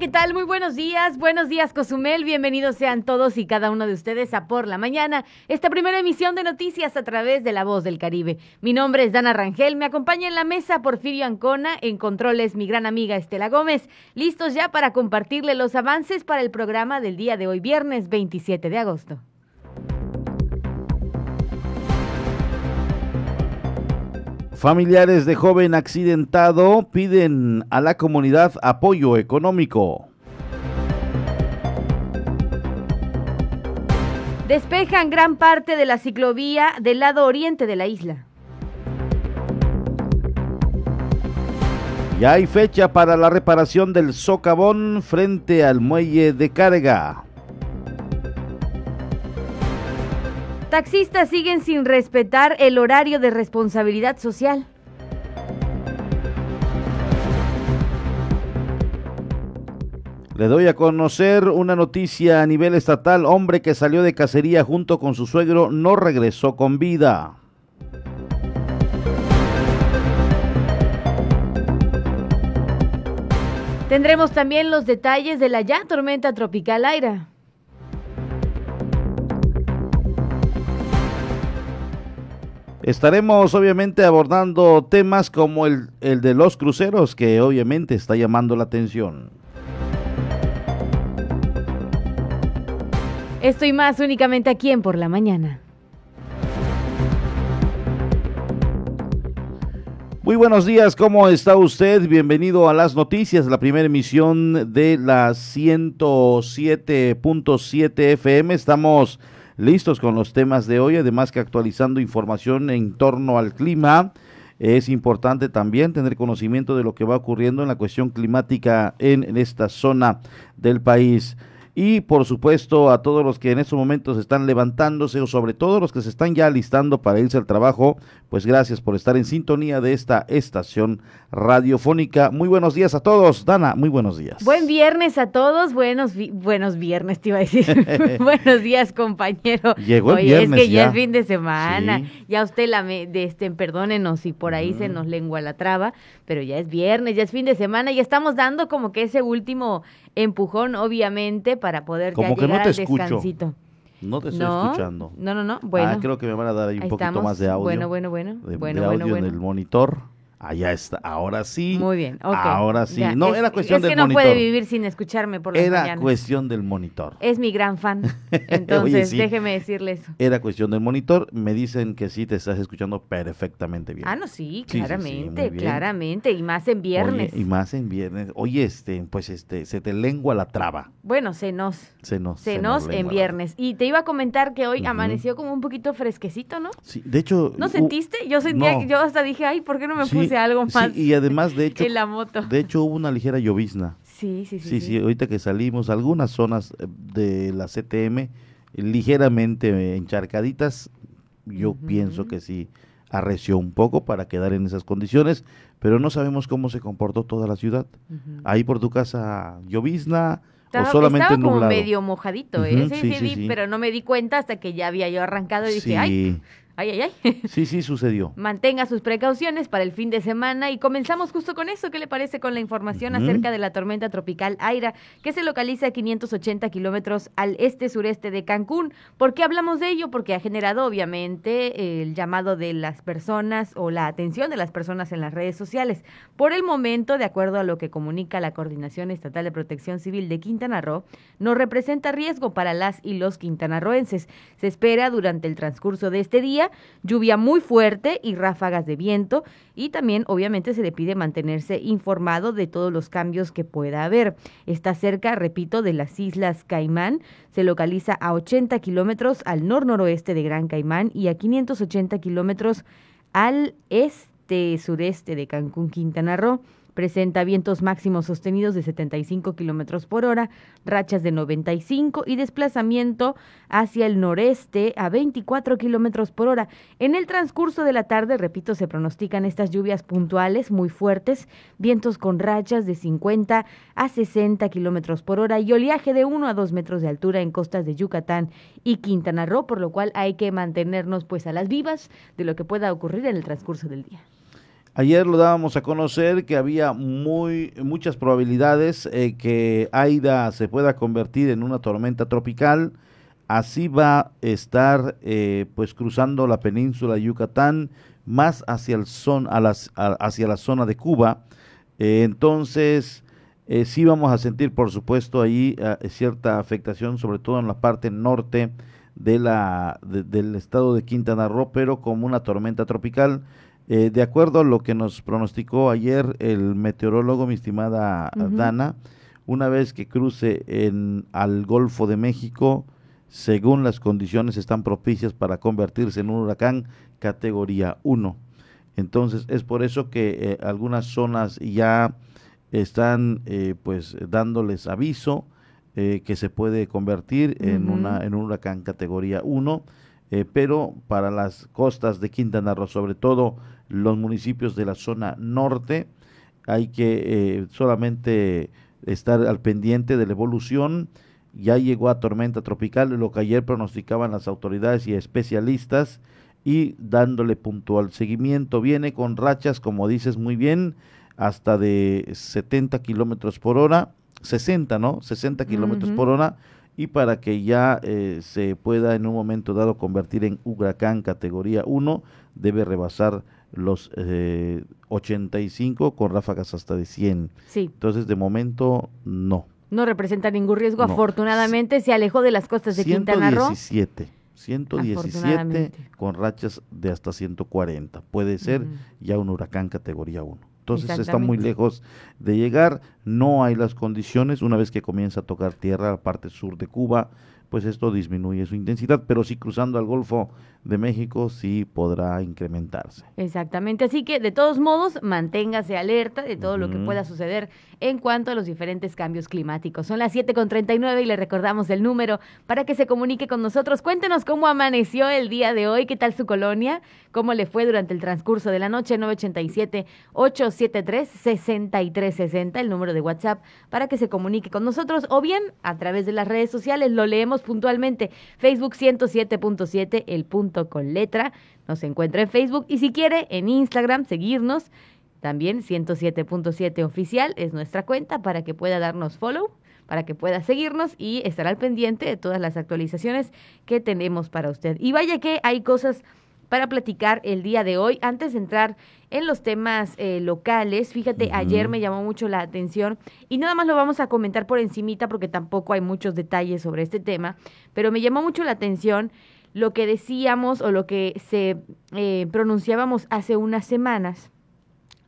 ¿qué tal? Muy buenos días. Buenos días, Cozumel. Bienvenidos sean todos y cada uno de ustedes a Por la Mañana, esta primera emisión de noticias a través de La Voz del Caribe. Mi nombre es Dana Rangel. Me acompaña en la mesa Porfirio Ancona. En controles, mi gran amiga Estela Gómez. Listos ya para compartirle los avances para el programa del día de hoy, viernes 27 de agosto. Familiares de joven accidentado piden a la comunidad apoyo económico. Despejan gran parte de la ciclovía del lado oriente de la isla. Ya hay fecha para la reparación del socavón frente al muelle de carga. Taxistas siguen sin respetar el horario de responsabilidad social. Le doy a conocer una noticia a nivel estatal. Hombre que salió de cacería junto con su suegro no regresó con vida. Tendremos también los detalles de la ya tormenta tropical Aira. Estaremos obviamente abordando temas como el, el, de los cruceros, que obviamente está llamando la atención. Estoy más únicamente aquí en Por la Mañana. Muy buenos días, ¿cómo está usted? Bienvenido a las noticias, la primera emisión de la 107.7 FM. Estamos listos con los temas de hoy, además que actualizando información en torno al clima. Es importante también tener conocimiento de lo que va ocurriendo en la cuestión climática en, esta zona del país y por supuesto a todos los que en estos momentos están levantándose o sobre todo los que se están ya listando para irse al trabajo, pues gracias por estar en sintonía de esta estación radiofónica. Muy buenos días a todos. Dana, muy buenos días. Buen viernes a todos. Buenos buenos viernes, te iba a decir. buenos días, compañero. Llegó el Oye, viernes es que ya. ya. es fin de semana. Sí. Ya usted la me, de este perdónenos si por ahí se nos lengua la traba, pero ya es viernes, ya es fin de semana y estamos dando como que ese último empujón obviamente para poder Como ya que no llegar te al escucho. descansito. No te estoy no, escuchando. No, no, no. Bueno. Ah, creo que me van a dar ahí un ahí poquito estamos. más de audio. Bueno, bueno, bueno. De, bueno, de bueno, audio bueno. en el monitor. Allá está. Ahora sí. Muy bien, ok. Ahora sí. Ya, No, es- era cuestión es del que no monitor. puede vivir sin escucharme por las Era mañanas. cuestión del monitor. Es mi gran fan. Entonces, Oye, sí. déjeme decirle eso. Era cuestión del monitor. Me dicen que sí te estás escuchando perfectamente bien. Ah, no, sí, Sí, sí, sí, claramente, claramente. Y más en viernes. Oye, y más en viernes. Oye, este, pues este, se te lengua la traba. Bueno, se nos. Se nos. Se se nos en la- viernes. Y te iba a comentar que hoy amaneció como un poquito fresquecito, ¿no? Sí, de hecho. ¿No sentiste? Yo sentía, no. yo hasta dije, ay, ¿por qué no me sí, algo sí, más y además, de hecho, en la moto? de hecho hubo una ligera llovizna. Sí, sí, sí. Sí, sí, ahorita que salimos, algunas zonas eh, de la CTM eh, ligeramente eh, encharcaditas, yo Ujú. pienso que sí arreció un poco para quedar en esas condiciones, pero no sabemos cómo se comportó toda la ciudad. Ujú. Ahí por tu casa, llovizna Estaba, o solamente estaba como nublado. medio mojadito, ¿eh? Ujú, sí, sí, sí, sí, vi, sí. pero no me di cuenta hasta que ya había yo arrancado y dije, ay, sí, ay, ay, ay. sí, sí sucedió. Mantenga sus precauciones para el fin de semana y comenzamos justo con eso. ¿Qué le parece con la información acerca de la tormenta tropical Aira, que se localiza a 580 kilómetros al este-sureste de Cancún? ¿Por qué hablamos de ello? Porque ha generado, obviamente, el llamado de las personas o la atención de las personas en las redes sociales. Por el momento, de acuerdo a lo que comunica la Coordinación Estatal de Protección Civil de Quintana Roo, no representa riesgo para las y los quintanarroenses. Se espera durante el transcurso de este día lluvia muy fuerte y ráfagas de viento y también obviamente se le pide mantenerse informado de todos los cambios que pueda haber. Está cerca, repito, de las Islas Caimán, se localiza a 80 kilómetros al nor-noroeste de Gran Caimán y a 580 kilómetros al este-sureste de Cancún, Quintana Roo. Presenta vientos máximos sostenidos de 75 kilómetros por hora, rachas de 95 y desplazamiento hacia el noreste a 24 kilómetros por hora. En el transcurso de la tarde, repito, se pronostican estas lluvias puntuales muy fuertes, vientos con rachas de 50 a 60 kilómetros por hora y oleaje de 1 a 2 metros de altura en costas de Yucatán y Quintana Roo, por lo cual hay que mantenernos pues a las vivas de lo que pueda ocurrir en el transcurso del día. Ayer lo dábamos a conocer que había muy muchas probabilidades eh, que Aida se pueda convertir en una tormenta tropical. Así va a estar eh, pues cruzando la península de Yucatán más hacia, el son, a las, hacia la zona de Cuba. Eh, entonces, sí vamos a sentir, por supuesto, ahí cierta afectación, sobre todo en la parte norte de la, del estado de Quintana Roo, pero como una tormenta tropical eh, de acuerdo a lo que nos pronosticó ayer el meteorólogo, mi estimada Dana, una vez que cruce en, al Golfo de México, según las condiciones están propicias para convertirse en un huracán categoría 1. Entonces es por eso que eh, algunas zonas ya están eh, pues dándoles aviso que se puede convertir en, una, en un huracán categoría 1, pero para las costas de Quintana Roo, sobre todo los municipios de la zona norte. Hay que eh, solamente estar al pendiente de la evolución. Ya llegó a tormenta tropical, lo que ayer pronosticaban las autoridades y especialistas, y dándole puntual seguimiento. Viene con rachas, como dices muy bien, hasta de 70 kilómetros por hora, 60, ¿no? 60 kilómetros por hora, y para que ya eh, se pueda en un momento dado convertir en huracán categoría 1, debe rebasar los eh, 85 con ráfagas hasta de 100. Sí. Entonces, de momento, no. No representa ningún riesgo. Afortunadamente, se alejó de las costas de Quintana Roo. 117. 117 con rachas de hasta 140. Puede ser ya un huracán categoría 1. Entonces está muy lejos de llegar, no hay las condiciones, una vez que comienza a tocar tierra la parte sur de Cuba, pues esto disminuye su intensidad, pero sí cruzando al Golfo de México sí podrá incrementarse. Exactamente, así que de todos modos manténgase alerta de todo lo que pueda suceder en cuanto a los diferentes cambios climáticos. Son las 7.39 y le recordamos el número para que se comunique con nosotros. Cuéntenos cómo amaneció el día de hoy, qué tal su colonia, cómo le fue durante el transcurso de la noche 987-873-6360, el número de WhatsApp para que se comunique con nosotros o bien a través de las redes sociales, lo leemos puntualmente, Facebook 107.7, el punto con letra, nos encuentra en Facebook. Y si quiere en Instagram seguirnos. También 107.7 oficial es nuestra cuenta para que pueda darnos follow, para que pueda seguirnos y estar al pendiente de todas las actualizaciones que tenemos para usted. Y vaya que hay cosas para platicar el día de hoy. Antes de entrar en los temas eh, locales, fíjate, ayer me llamó mucho la atención y nada más lo vamos a comentar por encimita porque tampoco hay muchos detalles sobre este tema, pero me llamó mucho la atención lo que decíamos o lo que se eh, pronunciábamos hace unas semanas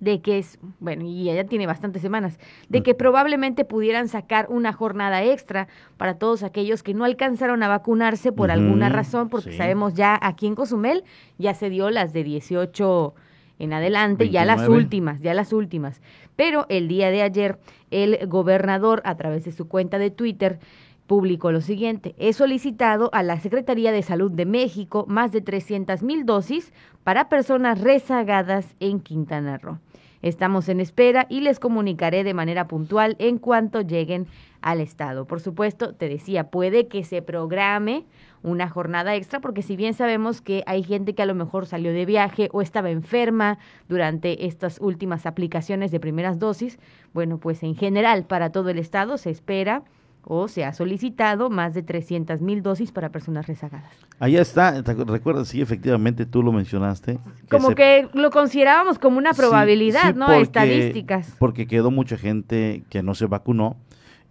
de que es, bueno, y ya tiene bastantes semanas, de que probablemente pudieran sacar una jornada extra para todos aquellos que no alcanzaron a vacunarse por alguna razón, porque sabemos ya aquí en Cozumel ya se dio las de 18 en adelante, ya las últimas, ya las últimas. Pero el día de ayer, el gobernador, a través de su cuenta de Twitter, publicó lo siguiente. He solicitado a la Secretaría de Salud de México más de 300 mil dosis para personas rezagadas en Quintana Roo. Estamos en espera y les comunicaré de manera puntual en cuanto lleguen al Estado. Por supuesto, te decía, puede que se programe una jornada extra, porque si bien sabemos que hay gente que a lo mejor salió de viaje o estaba enferma durante estas últimas aplicaciones de primeras dosis, bueno, pues en general para todo el Estado se espera o se ha solicitado más de 300 mil dosis para personas rezagadas. Allá está, recuerdas, sí, efectivamente tú lo mencionaste. como que lo considerábamos como una probabilidad, ¿no? Estadísticas. Porque quedó mucha gente que no se vacunó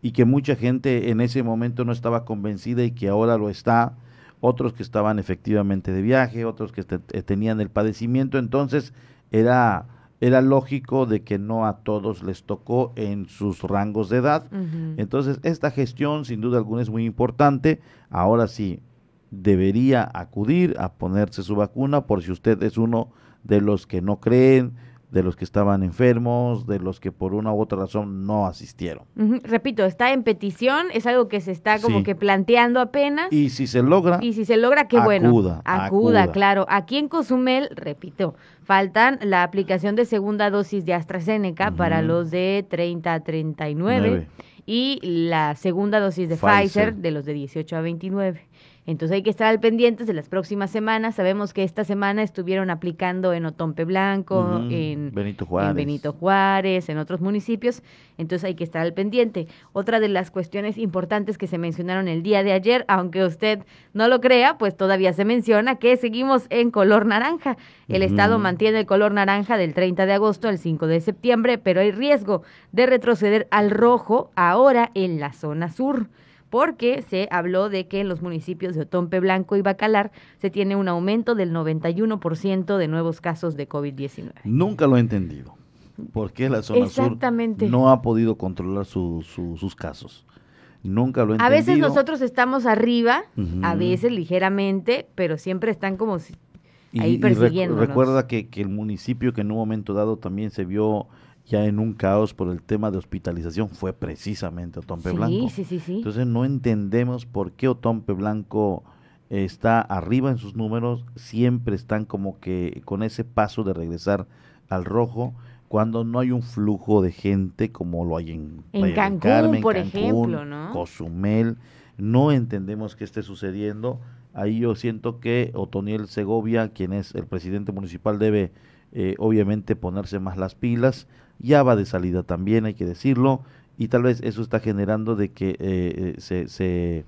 y que mucha gente en ese momento no estaba convencida y que ahora lo está, otros que estaban efectivamente de viaje, otros que tenían el padecimiento, entonces era era lógico de que no a todos les tocó en sus rangos de edad. Entonces, esta gestión sin duda alguna es muy importante. Ahora sí, debería acudir a ponerse su vacuna por si usted es uno de los que no creen, de los que estaban enfermos, de los que por una u otra razón no asistieron. Repito, está en petición, es algo que se está como que planteando apenas. Y si se logra. Y si se logra, qué bueno. Acuda, acuda, claro. Aquí en Cozumel, repito, faltan la aplicación de segunda dosis de AstraZeneca para los de 30 a 39 y la segunda dosis de Pfizer. de los de 18 a 29. Entonces hay que estar al pendiente de las próximas semanas. Sabemos que esta semana estuvieron aplicando en Otompe Blanco, en, Benito Juárez. en Benito Juárez, en otros municipios. Entonces hay que estar al pendiente. Otra de las cuestiones importantes que se mencionaron el día de ayer, aunque usted no lo crea, pues todavía se menciona que seguimos en color naranja. El Estado mantiene el color naranja del 30 de agosto al 5 de septiembre, pero hay riesgo de retroceder al rojo ahora en la zona sur porque se habló de que en los municipios de Otompe Blanco y Bacalar se tiene un aumento del 91% de nuevos casos de COVID-19. Nunca lo he entendido. ¿Por qué la zona sur no ha podido controlar sus casos? Nunca lo he entendido. A veces nosotros estamos arriba, a veces ligeramente, pero siempre están como ahí persiguiendo. recuerda que, que el municipio que en un momento dado también se vio ya en un caos por el tema de hospitalización fue precisamente Otompe Blanco. Sí, sí, sí. Entonces no entendemos por qué Otompe Blanco está arriba en sus números, siempre están como que con ese paso de regresar al rojo cuando no hay un flujo de gente como lo hay en, en Cancún, por ejemplo, ¿no? Cozumel. No entendemos qué esté sucediendo. Ahí yo siento que Otoniel Segovia, quien es el presidente municipal, debe eh, obviamente ponerse más las pilas ya va de salida también, hay que decirlo, y tal vez eso está generando de que eh, eh, se,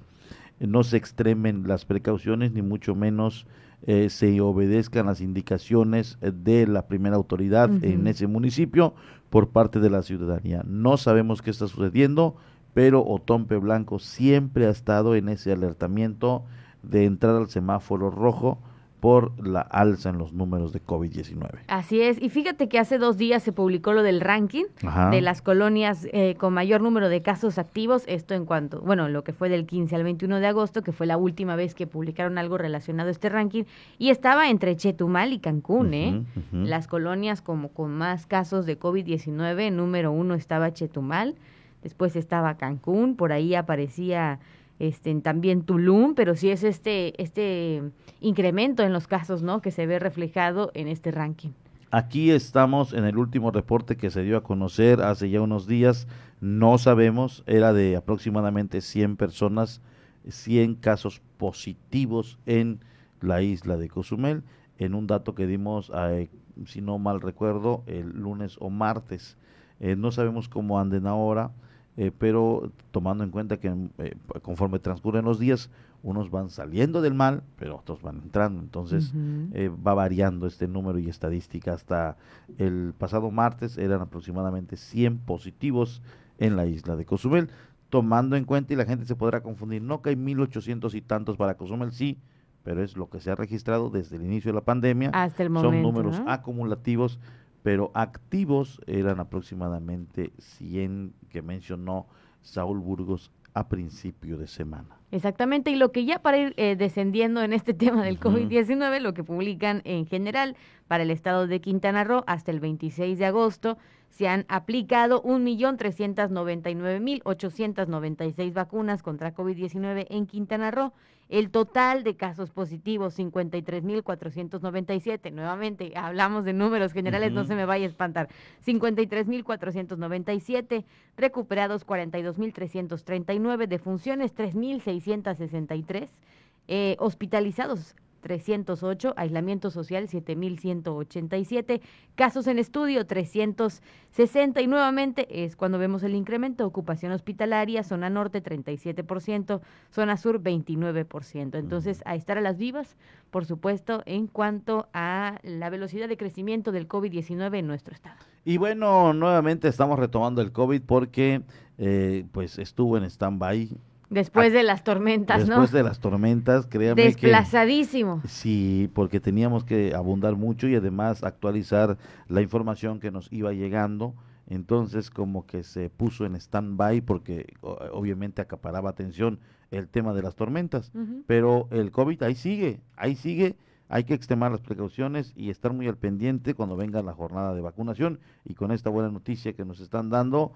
no se extremen las precauciones, ni mucho menos eh, se obedezcan las indicaciones de la primera autoridad en ese municipio por parte de la ciudadanía. No sabemos qué está sucediendo, pero Otompe Blanco siempre ha estado en ese alertamiento de entrar al semáforo rojo por la alza en los números de COVID-19. Así es, y fíjate que hace dos días se publicó lo del ranking de las colonias eh, con mayor número de casos activos, esto en cuanto, bueno, lo que fue del 15 al 21 de agosto, que fue la última vez que publicaron algo relacionado a este ranking, y estaba entre Chetumal y Cancún, ¿eh? Las colonias como con más casos de COVID-19, número uno estaba Chetumal, después estaba Cancún, por ahí aparecía este, también Tulum, pero sí es este, este incremento en los casos ¿no? que se ve reflejado en este ranking. Aquí estamos en el último reporte que se dio a conocer hace ya unos días, no sabemos, era de aproximadamente 100 personas, 100 casos positivos en la isla de Cozumel, en un dato que dimos, eh, si no mal recuerdo, el lunes o martes. Eh, no sabemos cómo anden ahora, eh, pero tomando en cuenta que eh, conforme transcurren los días, unos van saliendo del mal, pero otros van entrando, entonces eh, va variando este número y estadística. Hasta el pasado martes eran aproximadamente 100 positivos en la isla de Cozumel, tomando en cuenta y la gente se podrá confundir, no que hay 1800 y tantos para Cozumel, sí, pero es lo que se ha registrado desde el inicio de la pandemia. Hasta el momento. Son números acumulativos pero activos eran aproximadamente 100 que mencionó Saúl Burgos a principio de semana. Exactamente, y lo que ya para ir eh, descendiendo en este tema del COVID-19, lo que publican en general para el estado de Quintana Roo hasta el 26 de agosto, se han aplicado 1.399.896 vacunas contra COVID-19 en Quintana Roo. El total de casos positivos, 53.497. Nuevamente, hablamos de números generales, no se me vaya a espantar. 53.497, recuperados 42.339, defunciones 3.663, eh, hospitalizados 308, aislamiento social 7187, casos en estudio 360 y nuevamente es cuando vemos el incremento, ocupación hospitalaria, zona norte 37%, zona sur 29%. Entonces, a estar a las vivas, por supuesto, en cuanto a la velocidad de crecimiento del COVID-19 en nuestro estado. Y bueno, nuevamente estamos retomando el COVID porque eh, pues estuvo en stand-by Después de las tormentas, ¿no? Después de las tormentas, créame Desplazadísimo. sí, porque teníamos que abundar mucho y además actualizar la información que nos iba llegando. Entonces, como que se puso en stand-by porque obviamente acaparaba atención el tema de las tormentas. Pero el COVID ahí sigue, ahí sigue. Hay que extremar las precauciones y estar muy al pendiente cuando venga la jornada de vacunación. Y con esta buena noticia que nos están dando,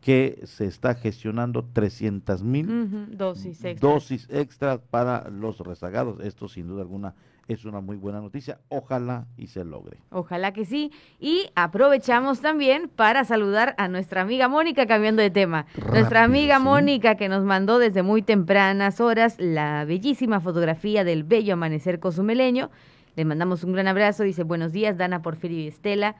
que se está gestionando 300 mil dosis, dosis extra para los rezagados. Esto sin duda alguna es una muy buena noticia. Ojalá y se logre. Ojalá que sí. Y aprovechamos también para saludar a nuestra amiga Mónica, cambiando de tema. nuestra amiga Mónica que nos mandó desde muy tempranas horas la bellísima fotografía del bello amanecer cozumeleño. Le mandamos un gran abrazo. Dice, buenos días, Dana, Porfirio y Estela.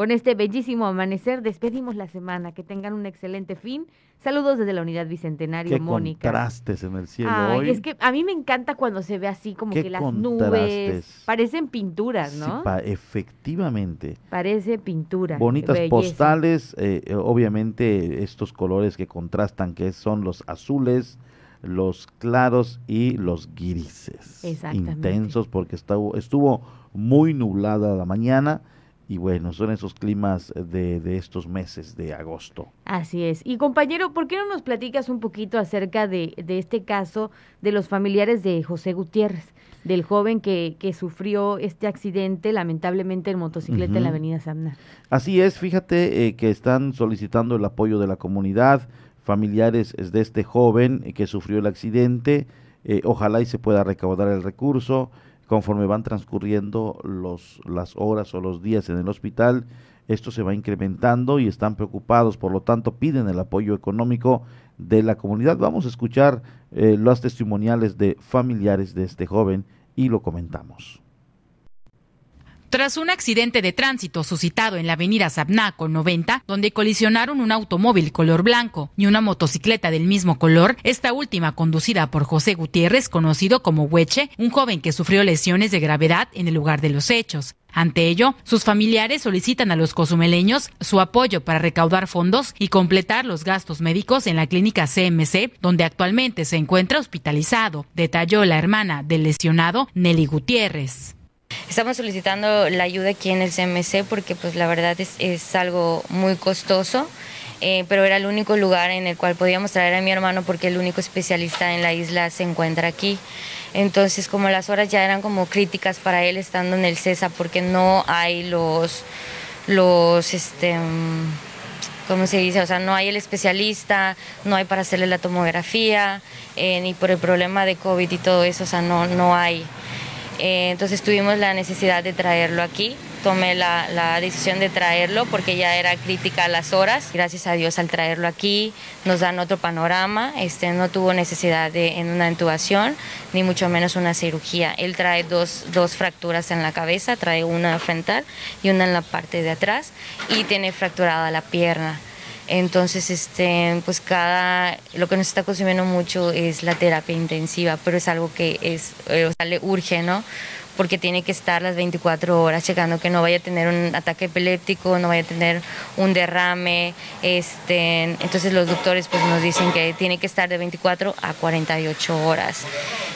Con este bellísimo amanecer despedimos la semana. Que tengan un excelente fin. Saludos desde la Unidad Bicentenario, Qué Mónica. contrastes en el cielo hoy. Es que a mí me encanta cuando se ve así como que las nubes parecen pinturas, ¿no? Sí, efectivamente. Parece pintura. Bonitas postales, eh, eh, obviamente estos colores que contrastan, que son los azules, los claros y los grises. Intensos porque estuvo, estuvo muy nublada la mañana y bueno, son esos climas de, de, estos meses de agosto. Así es. Y compañero, ¿por qué no nos platicas un poquito acerca de, de este caso de los familiares de José Gutiérrez, del joven que, que sufrió este accidente lamentablemente en motocicleta en la avenida Samna? Así es, fíjate eh, que están solicitando el apoyo de la comunidad, familiares de este joven que sufrió el accidente, eh, ojalá y se pueda recaudar el recurso conforme van transcurriendo los, las horas o los días en el hospital, esto se va incrementando y están preocupados, por lo tanto piden el apoyo económico de la comunidad. Vamos a escuchar eh, los testimoniales de familiares de este joven y lo comentamos. Tras un accidente de tránsito suscitado en la avenida Sabnaco 90, donde colisionaron un automóvil color blanco y una motocicleta del mismo color, esta última conducida por José Gutiérrez, conocido como Hueche, un joven que sufrió lesiones de gravedad en el lugar de los hechos. Ante ello, sus familiares solicitan a los cozumeleños su apoyo para recaudar fondos y completar los gastos médicos en la clínica CMC, donde actualmente se encuentra hospitalizado, detalló la hermana del lesionado Nelly Gutiérrez. Estamos solicitando la ayuda aquí en el CMC porque pues la verdad es, algo muy costoso, eh, pero era el único lugar en el cual podíamos traer a mi hermano porque el único especialista en la isla se encuentra aquí. Entonces como las horas ya eran como críticas para él estando en el CESA porque no hay los, los, este... ¿cómo se dice? O sea, no hay el especialista, no hay para hacerle la tomografía, eh, ni por el problema de COVID y todo eso, o sea, no, no hay. Eh, entonces tuvimos la necesidad de traerlo aquí. Tomé la, decisión de traerlo porque ya era crítica a las horas. Gracias a Dios al traerlo aquí nos dan otro panorama. Este, no tuvo necesidad de en una intubación ni mucho menos una cirugía. Él trae dos, dos fracturas en la cabeza, trae una frontal y una en la parte de atrás y tiene fracturada la pierna. Entonces, este, pues cada, lo que nos está consumiendo mucho es la terapia intensiva, pero es algo que es, eh, o sea, le urge, ¿no? Porque tiene que estar las 24 horas checando que no vaya a tener un ataque epiléptico, no vaya a tener un derrame. Este, entonces los doctores pues nos dicen que tiene que estar de 24 a 48 horas.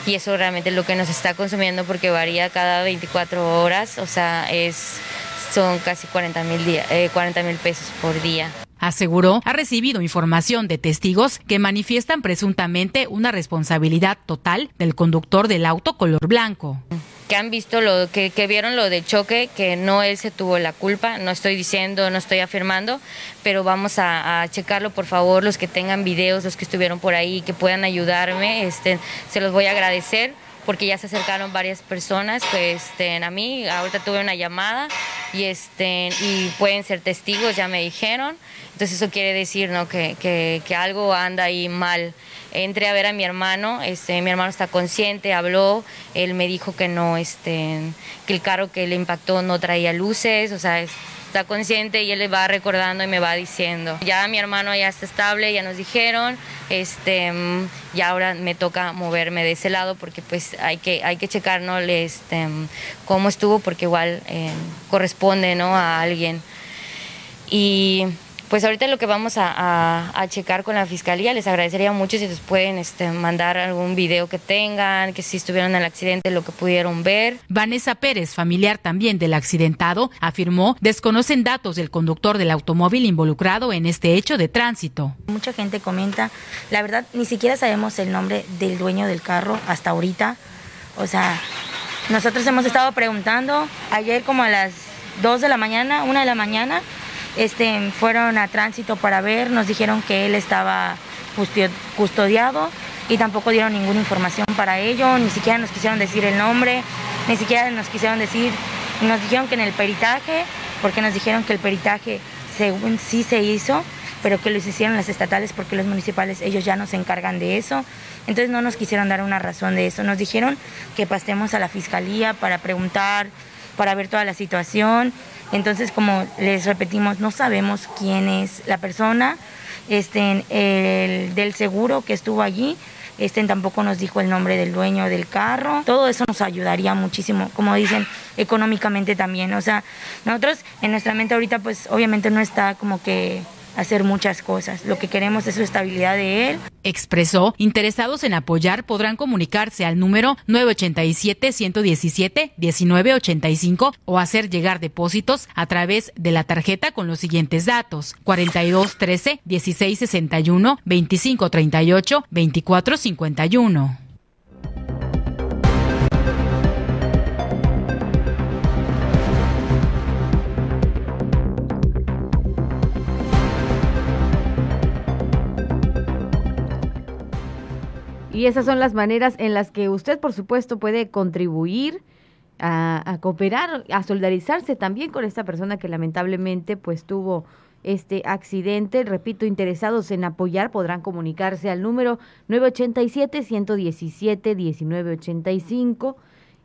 Y eso realmente es lo que nos está consumiendo porque varía cada 24 horas, o sea, es, son casi 40 mil eh, 40 pesos por día. Aseguró, ha recibido información de testigos que manifiestan presuntamente una responsabilidad total del conductor del auto color blanco. Que han visto lo que, vieron lo del choque, que no él se tuvo la culpa, no estoy diciendo, no estoy afirmando, pero vamos a, checarlo por favor, los que tengan videos, los que estuvieron por ahí, que puedan ayudarme, este, se los voy a agradecer porque ya se acercaron varias personas que este, a mí, ahorita tuve una llamada y, este, y pueden ser testigos, ya me dijeron. Entonces eso quiere decir ¿no? que, que, que algo anda ahí mal. Entré a ver a mi hermano, este, mi hermano está consciente, habló, él me dijo que no, este, que el carro que le impactó no traía luces, o sea, está consciente y él le va recordando y me va diciendo. Ya mi hermano ya está estable, ya nos dijeron, este, y ahora me toca moverme de ese lado porque pues hay que, hay que checar ¿no? este, cómo estuvo porque igual eh, corresponde ¿no? a alguien. Y pues ahorita lo que vamos a, checar con la fiscalía, les agradecería mucho si nos pueden este, mandar algún video que tengan, que si estuvieron en el accidente, lo que pudieron ver. Vanessa Pérez, familiar también del accidentado, afirmó desconocen datos del conductor del automóvil involucrado en este hecho de tránsito. Mucha gente comenta, la verdad ni siquiera sabemos el nombre del dueño del carro hasta ahorita. O sea, nosotros hemos estado preguntando ayer como a las 2 de la mañana, 1 de la mañana, este, fueron a tránsito para ver, nos dijeron que él estaba custodiado y tampoco dieron ninguna información para ello, ni siquiera nos quisieron decir el nombre, ni siquiera nos quisieron decir, nos dijeron que en el peritaje, porque nos dijeron que el peritaje según sí se hizo, pero que lo hicieron las estatales porque los municipales ellos ya no se encargan de eso. Entonces no nos quisieron dar una razón de eso. Nos dijeron que pasemos a la fiscalía para preguntar, para ver toda la situación. Entonces, como les repetimos, no sabemos quién es la persona este, el, del seguro que estuvo allí. Este tampoco nos dijo el nombre del dueño del carro. Todo eso nos ayudaría muchísimo, como dicen, económicamente también. O sea, nosotros en nuestra mente ahorita, pues obviamente no está como que hacer muchas cosas. Lo que queremos es su estabilidad de él. Expresó, interesados en apoyar podrán comunicarse al número 987-117-1985 o hacer llegar depósitos a través de la tarjeta con los siguientes datos: 4213 1661 2538 2451. Y esas son las maneras en las que usted, por supuesto, puede contribuir a, cooperar, a solidarizarse también con esta persona que lamentablemente pues tuvo este accidente. Repito, interesados en apoyar podrán comunicarse al número 987-117-1985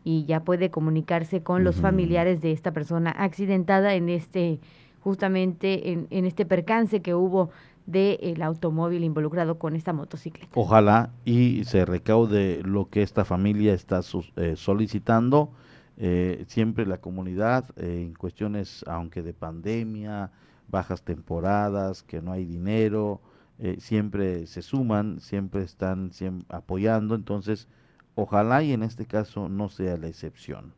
y ya puede comunicarse con los familiares de esta persona accidentada en este justamente en, en este percance que hubo del automóvil involucrado con esta motocicleta. Ojalá y se recaude lo que esta familia está eh, solicitando. Eh, siempre la comunidad eh, en cuestiones, aunque de pandemia, bajas temporadas, que no hay dinero, siempre se suman, siempre están apoyando. Entonces, ojalá y en este caso no sea la excepción.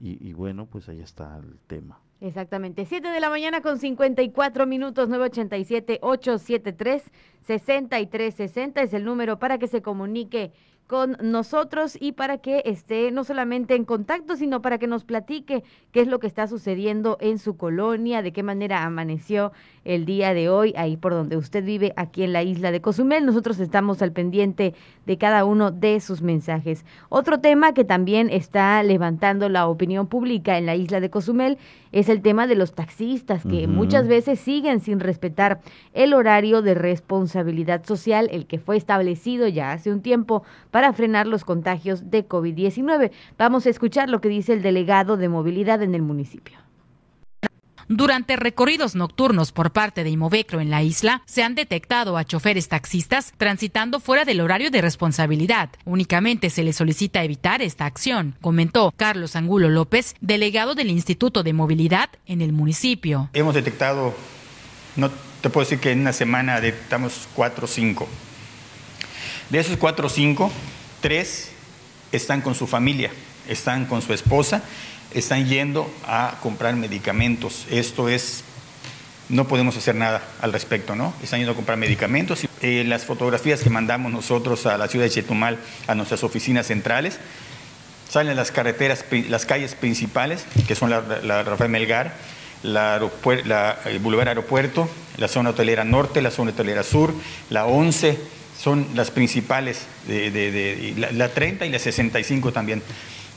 y, y bueno, pues ahí está el tema. Exactamente. 7 de la mañana con 54 minutos, 987-873-6360 es el número para que se comunique con nosotros y para que esté no solamente en contacto, sino para que nos platique qué es lo que está sucediendo en su colonia, de qué manera amaneció el día de hoy, ahí por donde usted vive, aquí en la isla de Cozumel. Nosotros estamos al pendiente de cada uno de sus mensajes. Otro tema que también está levantando la opinión pública en la isla de Cozumel es el tema de los taxistas, que muchas veces siguen sin respetar el horario de responsabilidad social, el que fue establecido ya hace un tiempo para frenar los contagios de COVID-19. Vamos a escuchar lo que dice el delegado de movilidad en el municipio. Durante recorridos nocturnos por parte de Imovecro en la isla, se han detectado a choferes taxistas transitando fuera del horario de responsabilidad. Únicamente se les solicita evitar esta acción, comentó Carlos Angulo López, delegado del Instituto de Movilidad en el municipio. Hemos detectado, no te puedo decir que en una semana detectamos cuatro o cinco. De esos cuatro o cinco, tres están con su familia, están con su esposa están yendo a comprar medicamentos. Esto es, no podemos hacer nada al respecto, ¿no? Están yendo a comprar medicamentos. Eh, las fotografías que mandamos nosotros a la ciudad de Chetumal, a nuestras oficinas centrales, salen las carreteras, las calles principales, que son la, Rafael Melgar, la, el Boulevard Aeropuerto, la zona hotelera norte, la zona hotelera sur, la 11, son las principales, de, la, la 30 y la 65 también.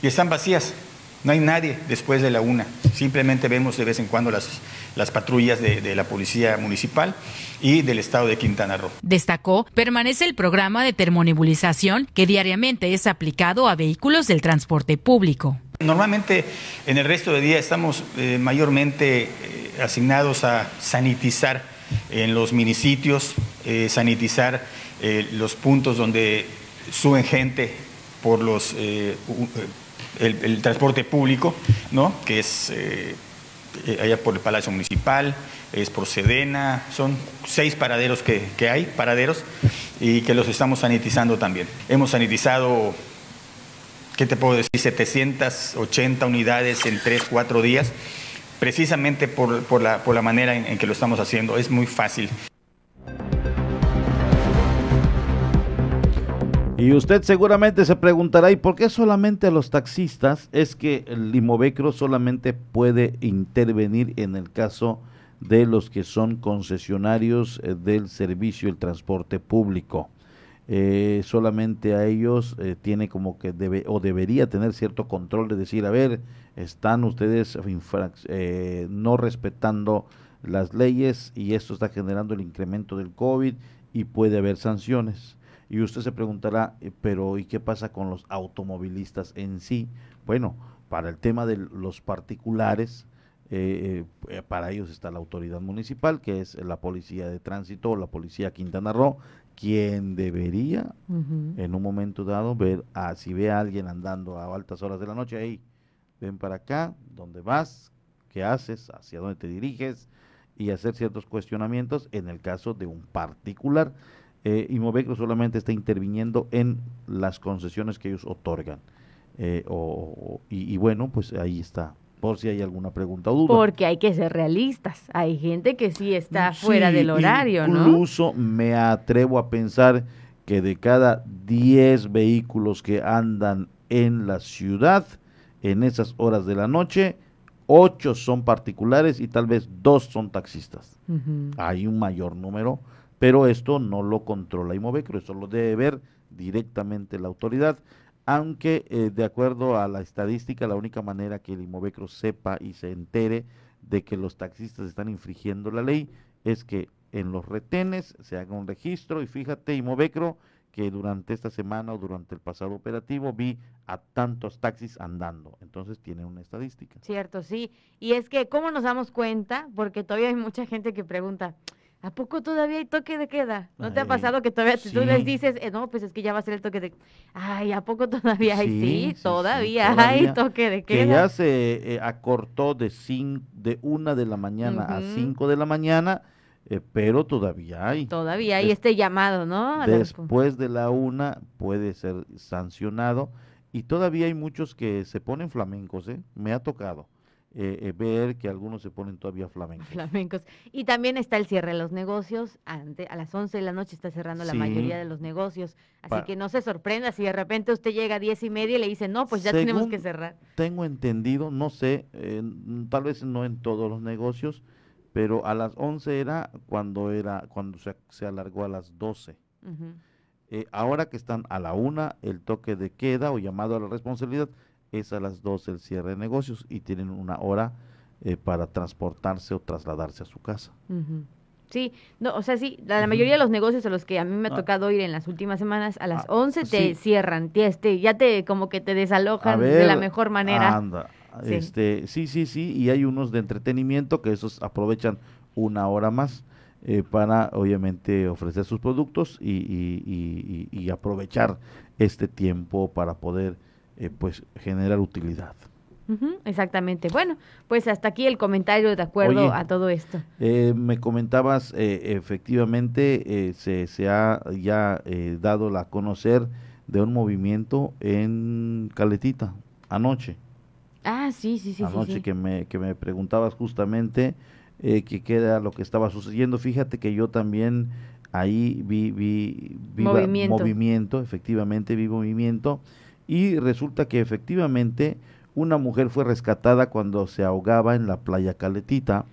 Y están vacías, no hay nadie después de la una. Simplemente vemos de vez en cuando las, las patrullas de, la Policía Municipal y del Estado de Quintana Roo. Destacó, permanece el programa de termonebulización que diariamente es aplicado a vehículos del transporte público. Normalmente en el resto del día estamos eh, mayormente eh, asignados a sanitizar en los municipos, eh, sanitizar los puntos donde suben gente por los el, transporte público, ¿no? que es eh, eh, allá por el Palacio Municipal, es por Sedena, son seis paraderos que, que, hay, paraderos, y que los estamos sanitizando también. Hemos sanitizado, ¿qué te puedo decir? 780 unidades en tres, cuatro días, precisamente por, por, la, por la manera en que lo estamos haciendo. Es muy fácil. Y usted seguramente se preguntará, ¿y por qué solamente a los taxistas es que el Limovecro solamente puede intervenir en el caso de los que son concesionarios eh, del servicio del transporte público. Eh, solamente a ellos eh, tiene como que debe o debería tener cierto control de decir, a ver, están ustedes no respetando las leyes y esto está generando el incremento del COVID y puede haber sanciones. Y usted se preguntará, pero ¿y qué pasa con los automovilistas en sí? Bueno, para el tema de los particulares, eh, eh, para ellos está la autoridad municipal, que es la policía de tránsito la policía Quintana Roo, quien debería en un momento dado ver, a, si ve a alguien andando a altas horas de la noche, ahí, ven para acá, ¿dónde vas? ¿Qué haces? ¿Hacia dónde te diriges? Y hacer ciertos cuestionamientos en el caso de un particular. Eh, Movecro solamente está interviniendo en las concesiones que ellos otorgan. Eh, o, y, bueno, pues ahí está, por si hay alguna pregunta o duda. Porque hay que ser realistas. Hay gente que sí está fuera del horario, ¿no? Incluso me atrevo a pensar que de cada 10 vehículos que andan en la ciudad en esas horas de la noche, 8 son particulares y tal vez 2 son taxistas. Hay un mayor número, pero esto no lo controla Imovecro, eso lo debe ver directamente la autoridad aunque eh, de acuerdo a la estadística, la única manera que el Imovecro sepa y se entere de que los taxistas están infringiendo la ley es que en los retenes se haga un registro y fíjate, Imovecro, que durante esta semana o durante el pasado operativo vi a tantos taxis andando. Entonces tiene una estadística. Cierto, sí. Y es que, ¿cómo nos damos cuenta? Porque todavía hay mucha gente que pregunta, ¿A poco todavía hay toque de queda? ¿No te ha pasado que todavía tú les dices, eh, no, pues es que ya va a ser el toque de Ay, ¿a poco todavía hay? Sí, todavía, hay toque de queda. Que ya se eh, acortó de, de una de la mañana a cinco de la mañana, eh, pero todavía hay. Todavía hay este llamado, ¿no? después de la una puede ser sancionado y todavía hay muchos que se ponen flamencos, ¿eh? Me ha tocado. Eh, eh, ver que algunos se ponen todavía flamencos. Flamencos. Y también está el cierre de los negocios. Ante, a las 11 de la noche está cerrando la mayoría de los negocios. Así que no se sorprenda si de repente usted llega a 10 y media y le dice, no, pues ya tenemos que cerrar. Tengo entendido, no sé, eh, tal vez no en todos los negocios, pero a las 11 era cuando, era, cuando se, se alargó a las 12. ahora que están a la una, el toque de queda o llamado a la responsabilidad es a las 12 el cierre de negocios y tienen una hora eh, para transportarse o trasladarse a su casa. Sí, no, o sea, sí, la, mayoría de los negocios a los que a mí me ha ah. tocado ir en las últimas semanas, a las 11 ah, te cierran, te, este, ya te como que te desalojan de la mejor manera. Anda, sí. Este, sí, sí, sí, y hay unos de entretenimiento que esos aprovechan una hora más. Eh, para obviamente ofrecer sus productos y, y, y, y, aprovechar este tiempo para poder eh, pues generar utilidad. exactamente. Bueno, pues hasta aquí el comentario de acuerdo a todo esto. Eh, me comentabas, eh, efectivamente, se, se, ha ya dado a conocer de un movimiento en Caletita anoche. Ah, sí, sí, sí. Anoche sí, Que, me, que me preguntabas justamente que qué era lo que estaba sucediendo. Fíjate que yo también ahí vi, vi, vi movimiento. movimiento, efectivamente vi movimiento y resulta que efectivamente una mujer fue rescatada cuando se ahogaba en la playa Caletita.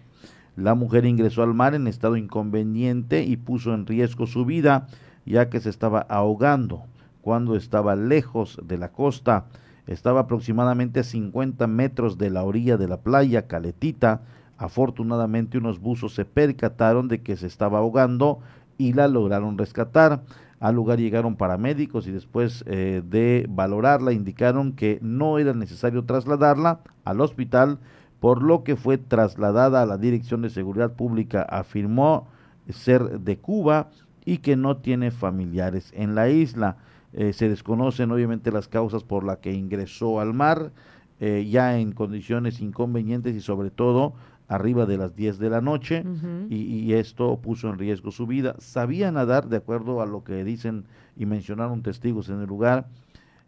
La mujer ingresó al mar en estado inconveniente y puso en riesgo su vida ya que se estaba ahogando cuando estaba lejos de la costa. Estaba aproximadamente a 50 metros de la orilla de la playa Caletita. Afortunadamente unos buzos se percataron de que se estaba ahogando y la lograron rescatar. Al lugar llegaron paramédicos y después eh, de valorarla indicaron que no era necesario trasladarla al hospital, por lo que fue trasladada a la Dirección de Seguridad Pública. Afirmó ser de Cuba y que no tiene familiares en la isla. Eh, se desconocen obviamente las causas por las que ingresó al mar, eh, ya en condiciones inconvenientes y sobre todo arriba de las 10 de la noche y, esto puso en riesgo su vida. Sabía nadar, de acuerdo a lo que dicen y mencionaron testigos en el lugar,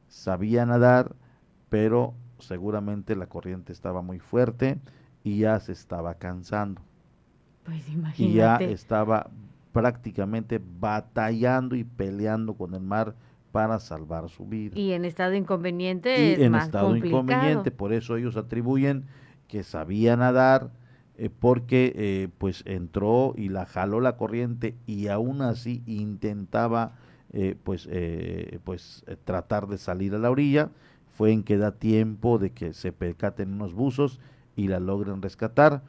sabía nadar, pero seguramente la corriente estaba muy fuerte y ya se estaba cansando. Pues imagínate. Y ya estaba prácticamente batallando y peleando con el mar para salvar su vida. Y en estado inconveniente y en estado inconveniente, por eso ellos atribuyen que sabía nadar, eh, porque eh, pues entró y la jaló la corriente y aún así intentaba eh, pues, pues tratar de salir a la orilla. Fue en que da tiempo de que se percaten unos buzos y la logren rescatar.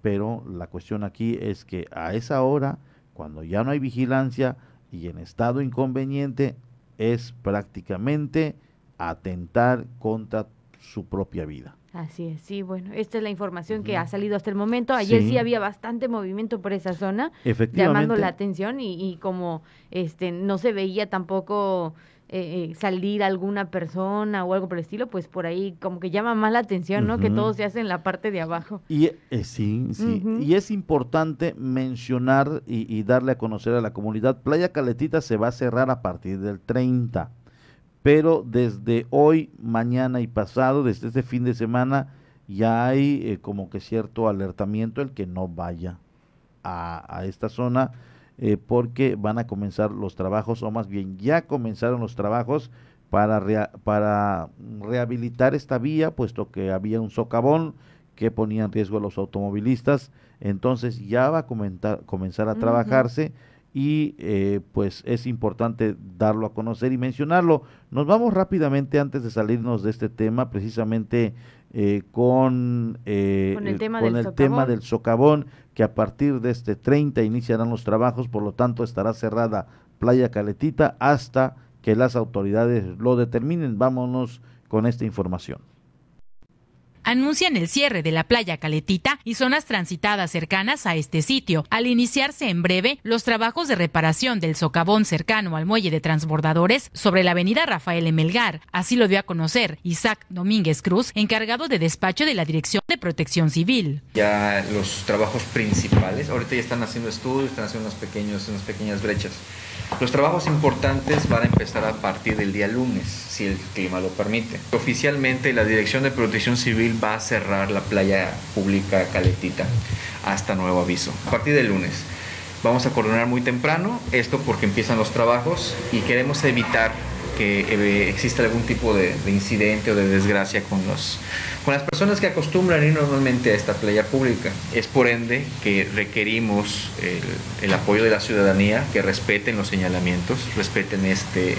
pero la cuestión aquí es que a esa hora, cuando ya no hay vigilancia y en estado inconveniente, es prácticamente atentar contra su propia vida. Así es, sí, bueno, esta es la información que ha salido hasta el momento. Ayer sí, había bastante movimiento por esa zona, llamando la atención y, como este no se veía tampoco eh, eh, salir alguna persona o algo por el estilo, pues por ahí como que llama más la atención, ¿no? Que todo se hace en la parte de abajo. Y eh, sí, sí, y es importante mencionar y, y darle a conocer a la comunidad, Playa Caletita se va a cerrar a partir del 30 pero desde hoy, mañana y pasado, desde este fin de semana, ya hay eh, como que cierto alertamiento el que no vaya a, esta zona eh, porque van a comenzar los trabajos, o más bien ya comenzaron los trabajos para, para rehabilitar esta vía, puesto que había un socavón que ponía en riesgo a los automovilistas, entonces ya va a comenzar a trabajarse y eh, pues es importante darlo a conocer y mencionarlo. Nos vamos rápidamente antes de salirnos de este tema, precisamente eh, con, eh, con, el, tema, del, tema, del, socavón, que a partir de este 30 iniciarán los trabajos, por lo tanto estará cerrada Playa Caletita hasta que las autoridades lo determinen. Vámonos con esta información anuncian el cierre de la playa Caletita y zonas transitadas cercanas a este sitio, al iniciarse en breve los trabajos de reparación del socavón cercano al muelle de transbordadores sobre la avenida Rafael Emelgar. Así lo dio a conocer Isaac Domínguez Cruz, encargado de despacho de la Dirección de Protección Civil. Ya los trabajos principales, ahorita ya están haciendo estudios, están haciendo pequeños, unas pequeñas brechas. Los trabajos importantes van a empezar a partir del día lunes, si el clima lo permite. Oficialmente la Dirección de Protección Civil va a cerrar la playa pública Caletita hasta nuevo aviso. A partir del lunes. Vamos a coordinar muy temprano esto porque empiezan los trabajos y queremos evitar que eh, exista algún tipo de, incidente o de desgracia con, los, con las personas que acostumbran ir normalmente a esta playa pública. Es por ende que requerimos el, apoyo de la ciudadanía, que respeten los señalamientos, respeten este,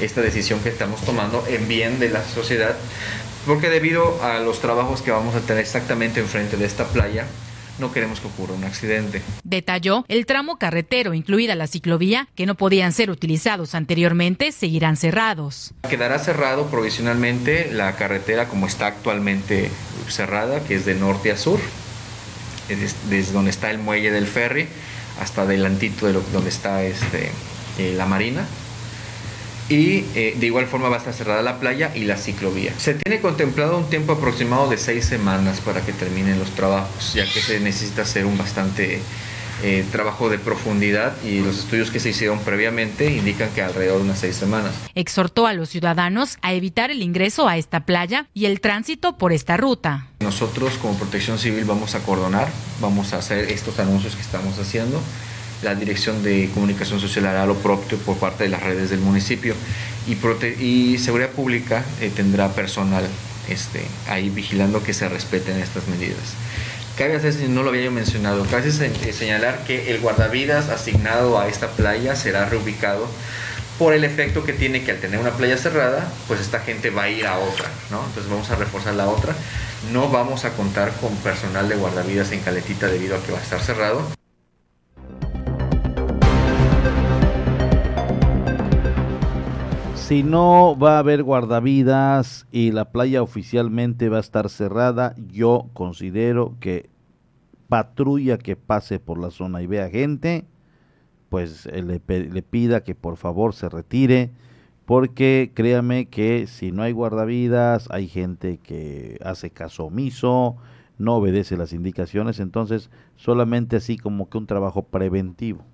esta decisión que estamos tomando en bien de la sociedad, porque debido a los trabajos que vamos a tener exactamente enfrente de esta playa, no queremos que ocurra un accidente. Detalló, el tramo carretero, incluida la ciclovía, que no podían ser utilizados anteriormente, seguirán cerrados. Quedará cerrado provisionalmente la carretera como está actualmente cerrada, que es de norte a sur, desde donde está el muelle del ferry hasta adelantito de donde está este, eh, la marina y eh, de igual forma va a estar cerrada la playa y la ciclovía. Se tiene contemplado un tiempo aproximado de seis semanas para que terminen los trabajos, ya que se necesita hacer un bastante eh, trabajo de profundidad y los estudios que se hicieron previamente indican que alrededor de unas seis semanas. Exhortó a los ciudadanos a evitar el ingreso a esta playa y el tránsito por esta ruta. Nosotros como protección civil vamos a cordonar, vamos a hacer estos anuncios que estamos haciendo la Dirección de Comunicación Social hará lo propio por parte de las redes del municipio y, y Seguridad Pública eh, tendrá personal este, ahí vigilando que se respeten estas medidas. Cabe hacer, no lo había mencionado, cabe señalar que el guardavidas asignado a esta playa será reubicado por el efecto que tiene que al tener una playa cerrada, pues esta gente va a ir a otra, ¿no? Entonces vamos a reforzar la otra. No vamos a contar con personal de guardavidas en Caletita debido a que va a estar cerrado. Si no va a haber guardavidas y la playa oficialmente va a estar cerrada, yo considero que patrulla que pase por la zona y vea gente, pues eh, le, le pida que por favor se retire, porque créame que si no hay guardavidas, hay gente que hace caso omiso, no obedece las indicaciones, entonces solamente así como que un trabajo preventivo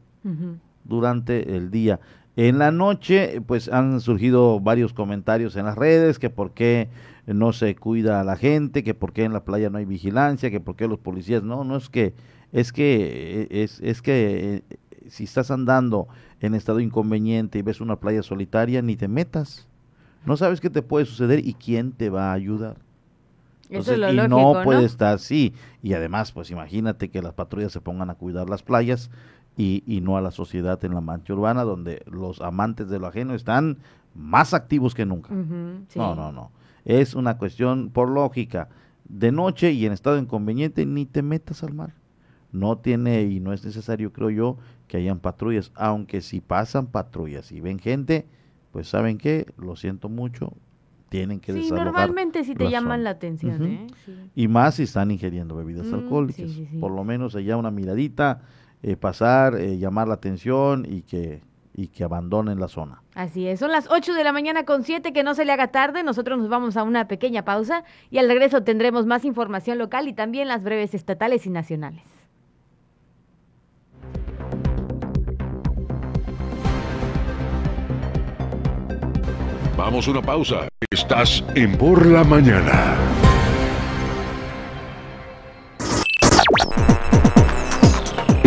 durante el día. En la noche, pues han surgido varios comentarios en las redes que por qué no se cuida a la gente, que por qué en la playa no hay vigilancia, que por qué los policías no, no es que es que es, es que eh, si estás andando en estado inconveniente y ves una playa solitaria, ni te metas. No sabes qué te puede suceder y quién te va a ayudar. Eso es Entonces, lo y lógico, no ¿no? puede estar así. Y además, pues imagínate que las patrullas se pongan a cuidar las playas y, y no a la sociedad en la mancha urbana, donde los amantes de lo ajeno están más activos que nunca. Sí. No, no, no. Es una cuestión por lógica. De noche y en estado inconveniente, ni te metas al mar. No tiene y no es necesario, creo yo, que hayan patrullas. Aunque si pasan patrullas y ven gente, pues saben qué, lo siento mucho, tienen que Sí, normalmente sí te la llaman la atención. ¿eh? Sí. Y más si están ingiriendo bebidas Mm, alcohólicas. sí, sí, sí. Por lo menos allá una miradita, eh, pasar, eh, llamar la atención y que, y que abandonen la zona. Así es, son las 8 de la mañana con 7, que no se le haga tarde. Nosotros nos vamos a una pequeña pausa y al regreso tendremos más información local y también las breves estatales y nacionales. Vamos a una pausa. Estás en Por la Mañana.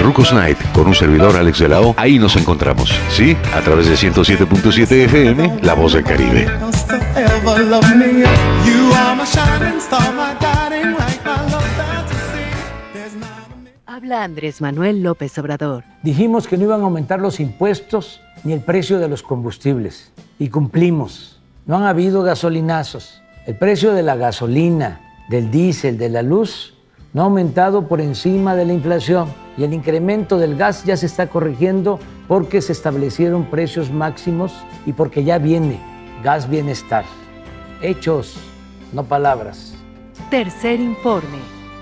Rucos Night, con un servidor Alex de la O. Ahí nos encontramos, ¿sí? A través de 107.7 FM, La Voz del Caribe. Habla Andrés Manuel López Obrador. Dijimos que no iban a aumentar los impuestos ni el precio de los combustibles. Y cumplimos. No han habido gasolinazos. El precio de la gasolina, del diésel, de la luz, no ha aumentado por encima de la inflación. Y el incremento del gas ya se está corrigiendo porque se establecieron precios máximos y porque ya viene gas bienestar. Hechos, no palabras. Tercer informe.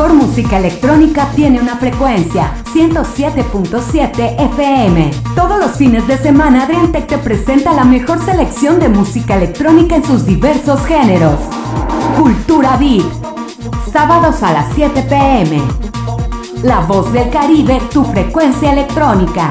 Mejor música electrónica tiene una frecuencia 107.7 FM. Todos los fines de semana Adriantec te presenta la mejor selección de música electrónica en sus diversos géneros. Cultura Beat. Sábados a las 7 pm. La voz del Caribe, tu frecuencia electrónica.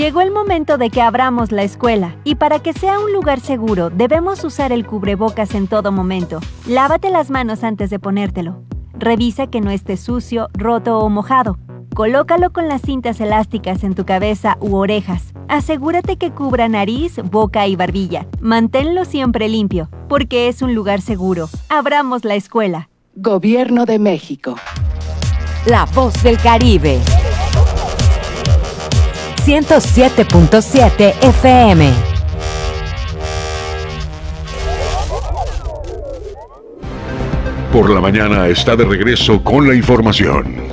Llegó el momento de que abramos la escuela y para que sea un lugar seguro debemos usar el cubrebocas en todo momento. Lávate las manos antes de ponértelo. Revisa que no esté sucio, roto o mojado. Colócalo con las cintas elásticas en tu cabeza u orejas. Asegúrate que cubra nariz, boca y barbilla. Manténlo siempre limpio, porque es un lugar seguro. Abramos la escuela. Gobierno de México. La voz del Caribe. 107.7 FM. Por la mañana está de regreso con la información.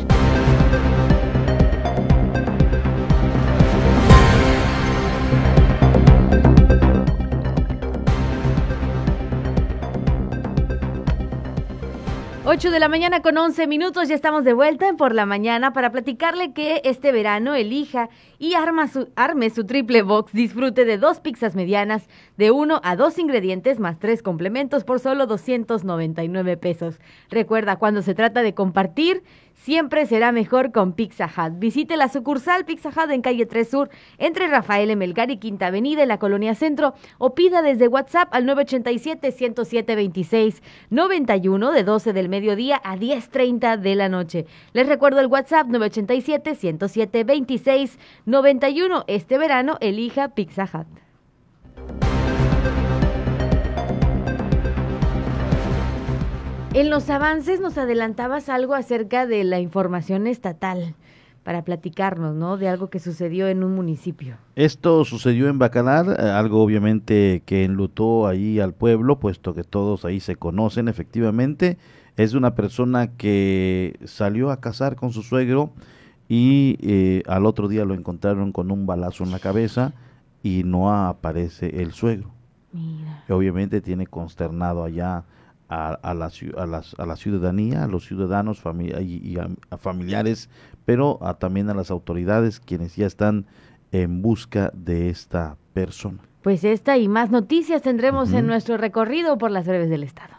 8 de la mañana con 11 minutos, ya estamos de vuelta en Por la Mañana para platicarle que este verano elija y arma su, arme su triple box, disfrute de dos pizzas medianas de uno a dos ingredientes más tres complementos por solo 299 pesos. Recuerda, cuando se trata de compartir, siempre será mejor con Pizza Hut. Visite la sucursal Pizza Hut en calle 3 Sur, entre Rafael Melgar y Quinta Avenida en la Colonia Centro, o pida desde WhatsApp al 987-107-26-91 de 12 del mediodía a 10.30 de la noche. Les recuerdo el WhatsApp 987-107-26-91. Este verano elija Pizza Hut. En los avances nos adelantabas algo acerca de la información estatal para platicarnos, ¿no? De algo que sucedió en un municipio. Esto sucedió en Bacalar, eh, algo obviamente que enlutó ahí al pueblo, puesto que todos ahí se conocen efectivamente. Es una persona que salió a casar con su suegro y eh, al otro día lo encontraron con un balazo en la cabeza y no aparece el suegro. Mira. obviamente tiene consternado allá a, a, la, a, las, a la ciudadanía, a los ciudadanos y, a, familiares, pero también a las autoridades quienes ya están en busca de esta persona. Pues esta y más noticias tendremos en nuestro recorrido por las breves del Estado.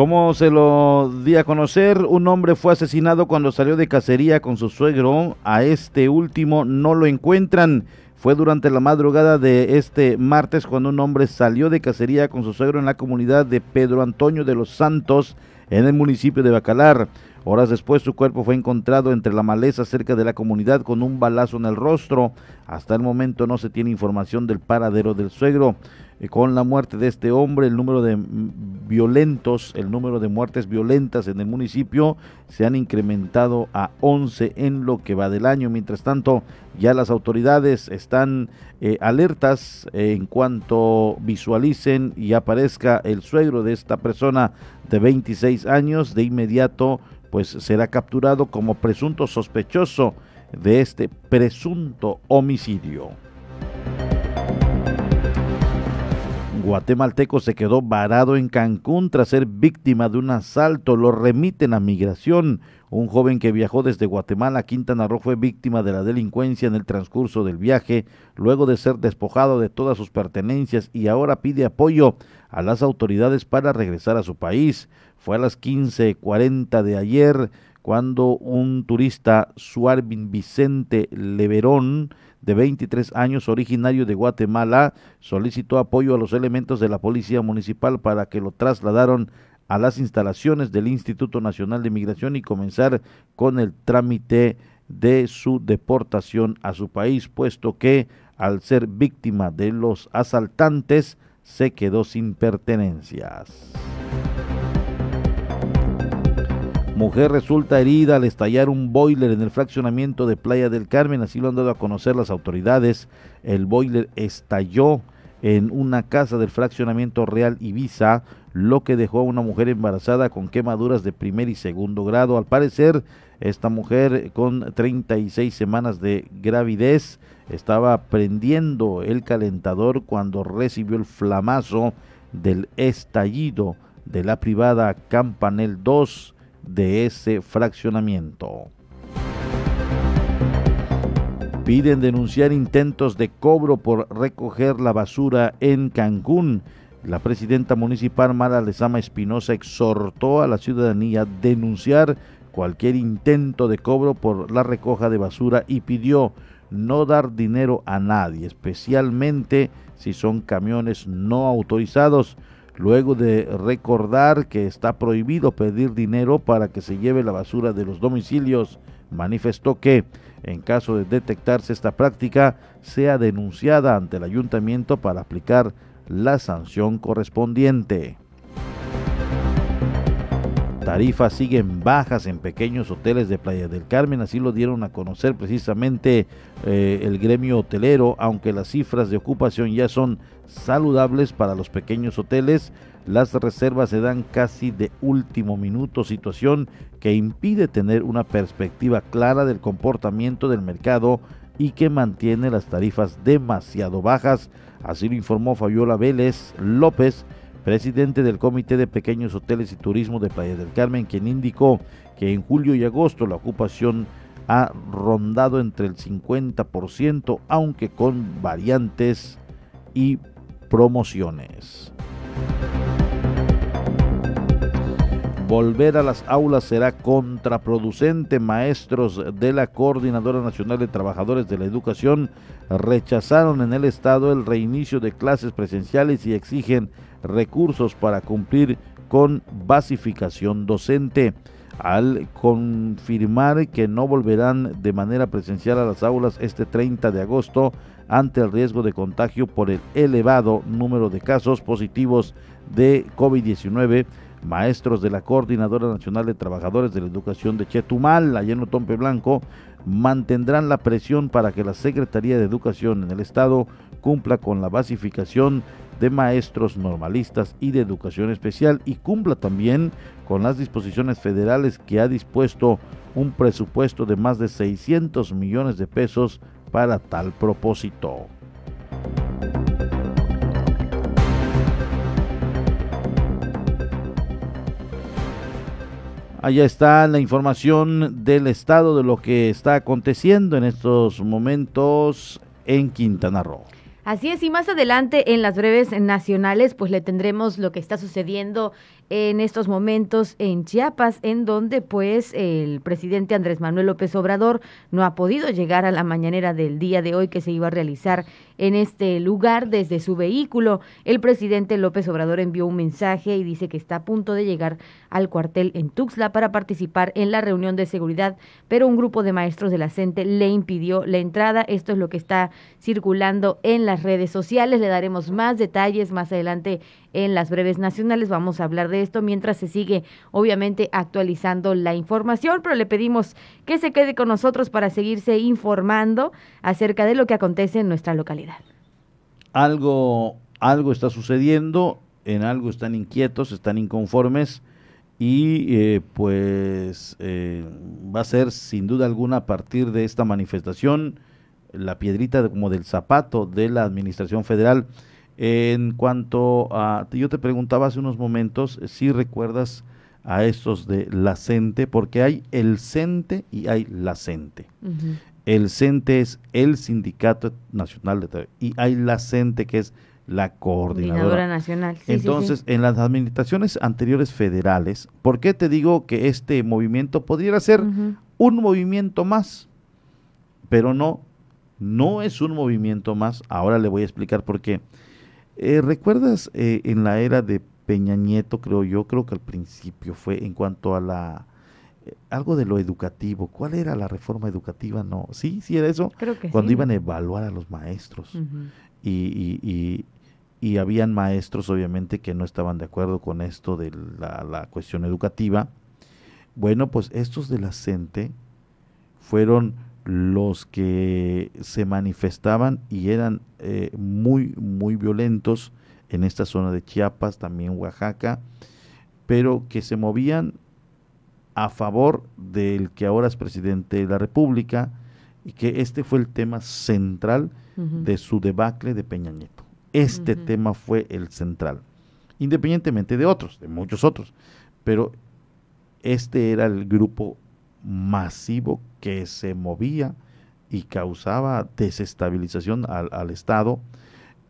Como se lo di a conocer, un hombre fue asesinado cuando salió de cacería con su suegro. A este último no lo encuentran. Fue durante la madrugada de este martes cuando un hombre salió de cacería con su suegro en la comunidad de Pedro Antonio de los Santos, en el municipio de Bacalar. Horas después su cuerpo fue encontrado entre la maleza cerca de la comunidad con un balazo en el rostro. Hasta el momento no se tiene información del paradero del suegro. Eh, con la muerte de este hombre, el número de violentos, el número de muertes violentas en el municipio se han incrementado a 11 en lo que va del año. Mientras tanto, ya las autoridades están eh, alertas en cuanto visualicen y aparezca el suegro de esta persona de 26 años, de inmediato pues será capturado como presunto sospechoso de este presunto homicidio. Guatemalteco se quedó varado en Cancún tras ser víctima de un asalto. Lo remiten a migración. Un joven que viajó desde Guatemala a Quintana Roo fue víctima de la delincuencia en el transcurso del viaje, luego de ser despojado de todas sus pertenencias y ahora pide apoyo a las autoridades para regresar a su país. Fue a las 15:40 de ayer cuando un turista, Suarvin Vicente Leverón, de 23 años, originario de Guatemala, solicitó apoyo a los elementos de la Policía Municipal para que lo trasladaron a las instalaciones del Instituto Nacional de Migración y comenzar con el trámite de su deportación a su país, puesto que al ser víctima de los asaltantes se quedó sin pertenencias. Mujer resulta herida al estallar un boiler en el fraccionamiento de Playa del Carmen, así lo han dado a conocer las autoridades. El boiler estalló en una casa del fraccionamiento Real Ibiza, lo que dejó a una mujer embarazada con quemaduras de primer y segundo grado. Al parecer, esta mujer con 36 semanas de gravidez estaba prendiendo el calentador cuando recibió el flamazo del estallido de la privada Campanel 2 de ese fraccionamiento. Piden denunciar intentos de cobro por recoger la basura en Cancún. La presidenta municipal Mara Lezama Espinosa exhortó a la ciudadanía a denunciar cualquier intento de cobro por la recoja de basura y pidió no dar dinero a nadie, especialmente si son camiones no autorizados luego de recordar que está prohibido pedir dinero para que se lleve la basura de los domicilios, manifestó que, en caso de detectarse esta práctica, sea denunciada ante el ayuntamiento para aplicar la sanción correspondiente. Tarifas siguen bajas en pequeños hoteles de Playa del Carmen, así lo dieron a conocer precisamente eh, el gremio hotelero, aunque las cifras de ocupación ya son saludables para los pequeños hoteles, las reservas se dan casi de último minuto, situación que impide tener una perspectiva clara del comportamiento del mercado y que mantiene las tarifas demasiado bajas, así lo informó Fabiola Vélez López, presidente del Comité de Pequeños Hoteles y Turismo de Playa del Carmen, quien indicó que en julio y agosto la ocupación ha rondado entre el 50%, aunque con variantes y promociones. Volver a las aulas será contraproducente. Maestros de la Coordinadora Nacional de Trabajadores de la Educación rechazaron en el Estado el reinicio de clases presenciales y exigen recursos para cumplir con basificación docente. Al confirmar que no volverán de manera presencial a las aulas este 30 de agosto ante el riesgo de contagio por el elevado número de casos positivos de COVID-19, maestros de la Coordinadora Nacional de Trabajadores de la Educación de Chetumal, allá en Tompe Blanco, mantendrán la presión para que la Secretaría de Educación en el Estado cumpla con la basificación de maestros normalistas y de educación especial y cumpla también con las disposiciones federales que ha dispuesto un presupuesto de más de 600 millones de pesos para tal propósito. Allá está la información del estado de lo que está aconteciendo en estos momentos en Quintana Roo. Así es, y más adelante en las breves nacionales, pues le tendremos lo que está sucediendo en estos momentos en Chiapas, en donde pues el presidente Andrés Manuel López Obrador no ha podido llegar a la mañanera del día de hoy que se iba a realizar en este lugar desde su vehículo. El presidente López Obrador envió un mensaje y dice que está a punto de llegar al cuartel en Tuxtla para participar en la reunión de seguridad, pero un grupo de maestros de la CENTE le impidió la entrada. Esto es lo que está circulando en las redes sociales. Le daremos más detalles más adelante en las breves nacionales. Vamos a hablar de esto mientras se sigue, obviamente, actualizando la información, pero le pedimos que se quede con nosotros para seguirse informando acerca de lo que acontece en nuestra localidad. Algo, algo está sucediendo, en algo están inquietos, están inconformes y eh, pues eh, va a ser sin duda alguna a partir de esta manifestación la piedrita como del zapato de la administración federal en cuanto a, yo te preguntaba hace unos momentos si recuerdas a estos de la CENTE, porque hay el CENTE y hay la CENTE. El CENTE es el Sindicato Nacional de Trabajo y hay la CENTE que es la coordinadora. nacional. Entonces, en las administraciones anteriores federales, ¿por qué te digo que este movimiento podría ser un movimiento más? Pero no, no es un movimiento más. Ahora le voy a explicar por qué. Eh, ¿Recuerdas eh, en la era de Peña Nieto, creo yo, creo que al principio fue en cuanto a la eh, algo de lo educativo. ¿Cuál era la reforma educativa? No, sí, sí era eso. Creo que Cuando iban a evaluar a los maestros y, y, y, y, habían maestros, obviamente, que no estaban de acuerdo con esto de la, la cuestión educativa. Bueno, pues estos de la CENTE fueron los que se manifestaban y eran eh, muy, muy violentos en esta zona de Chiapas, también Oaxaca, pero que se movían a favor del que ahora es presidente de la República y que este fue el tema central de su debacle de Peña Nieto. Este tema fue el central, independientemente de otros, de muchos otros, pero este era el grupo masivo que se movía y causaba desestabilización al, Estado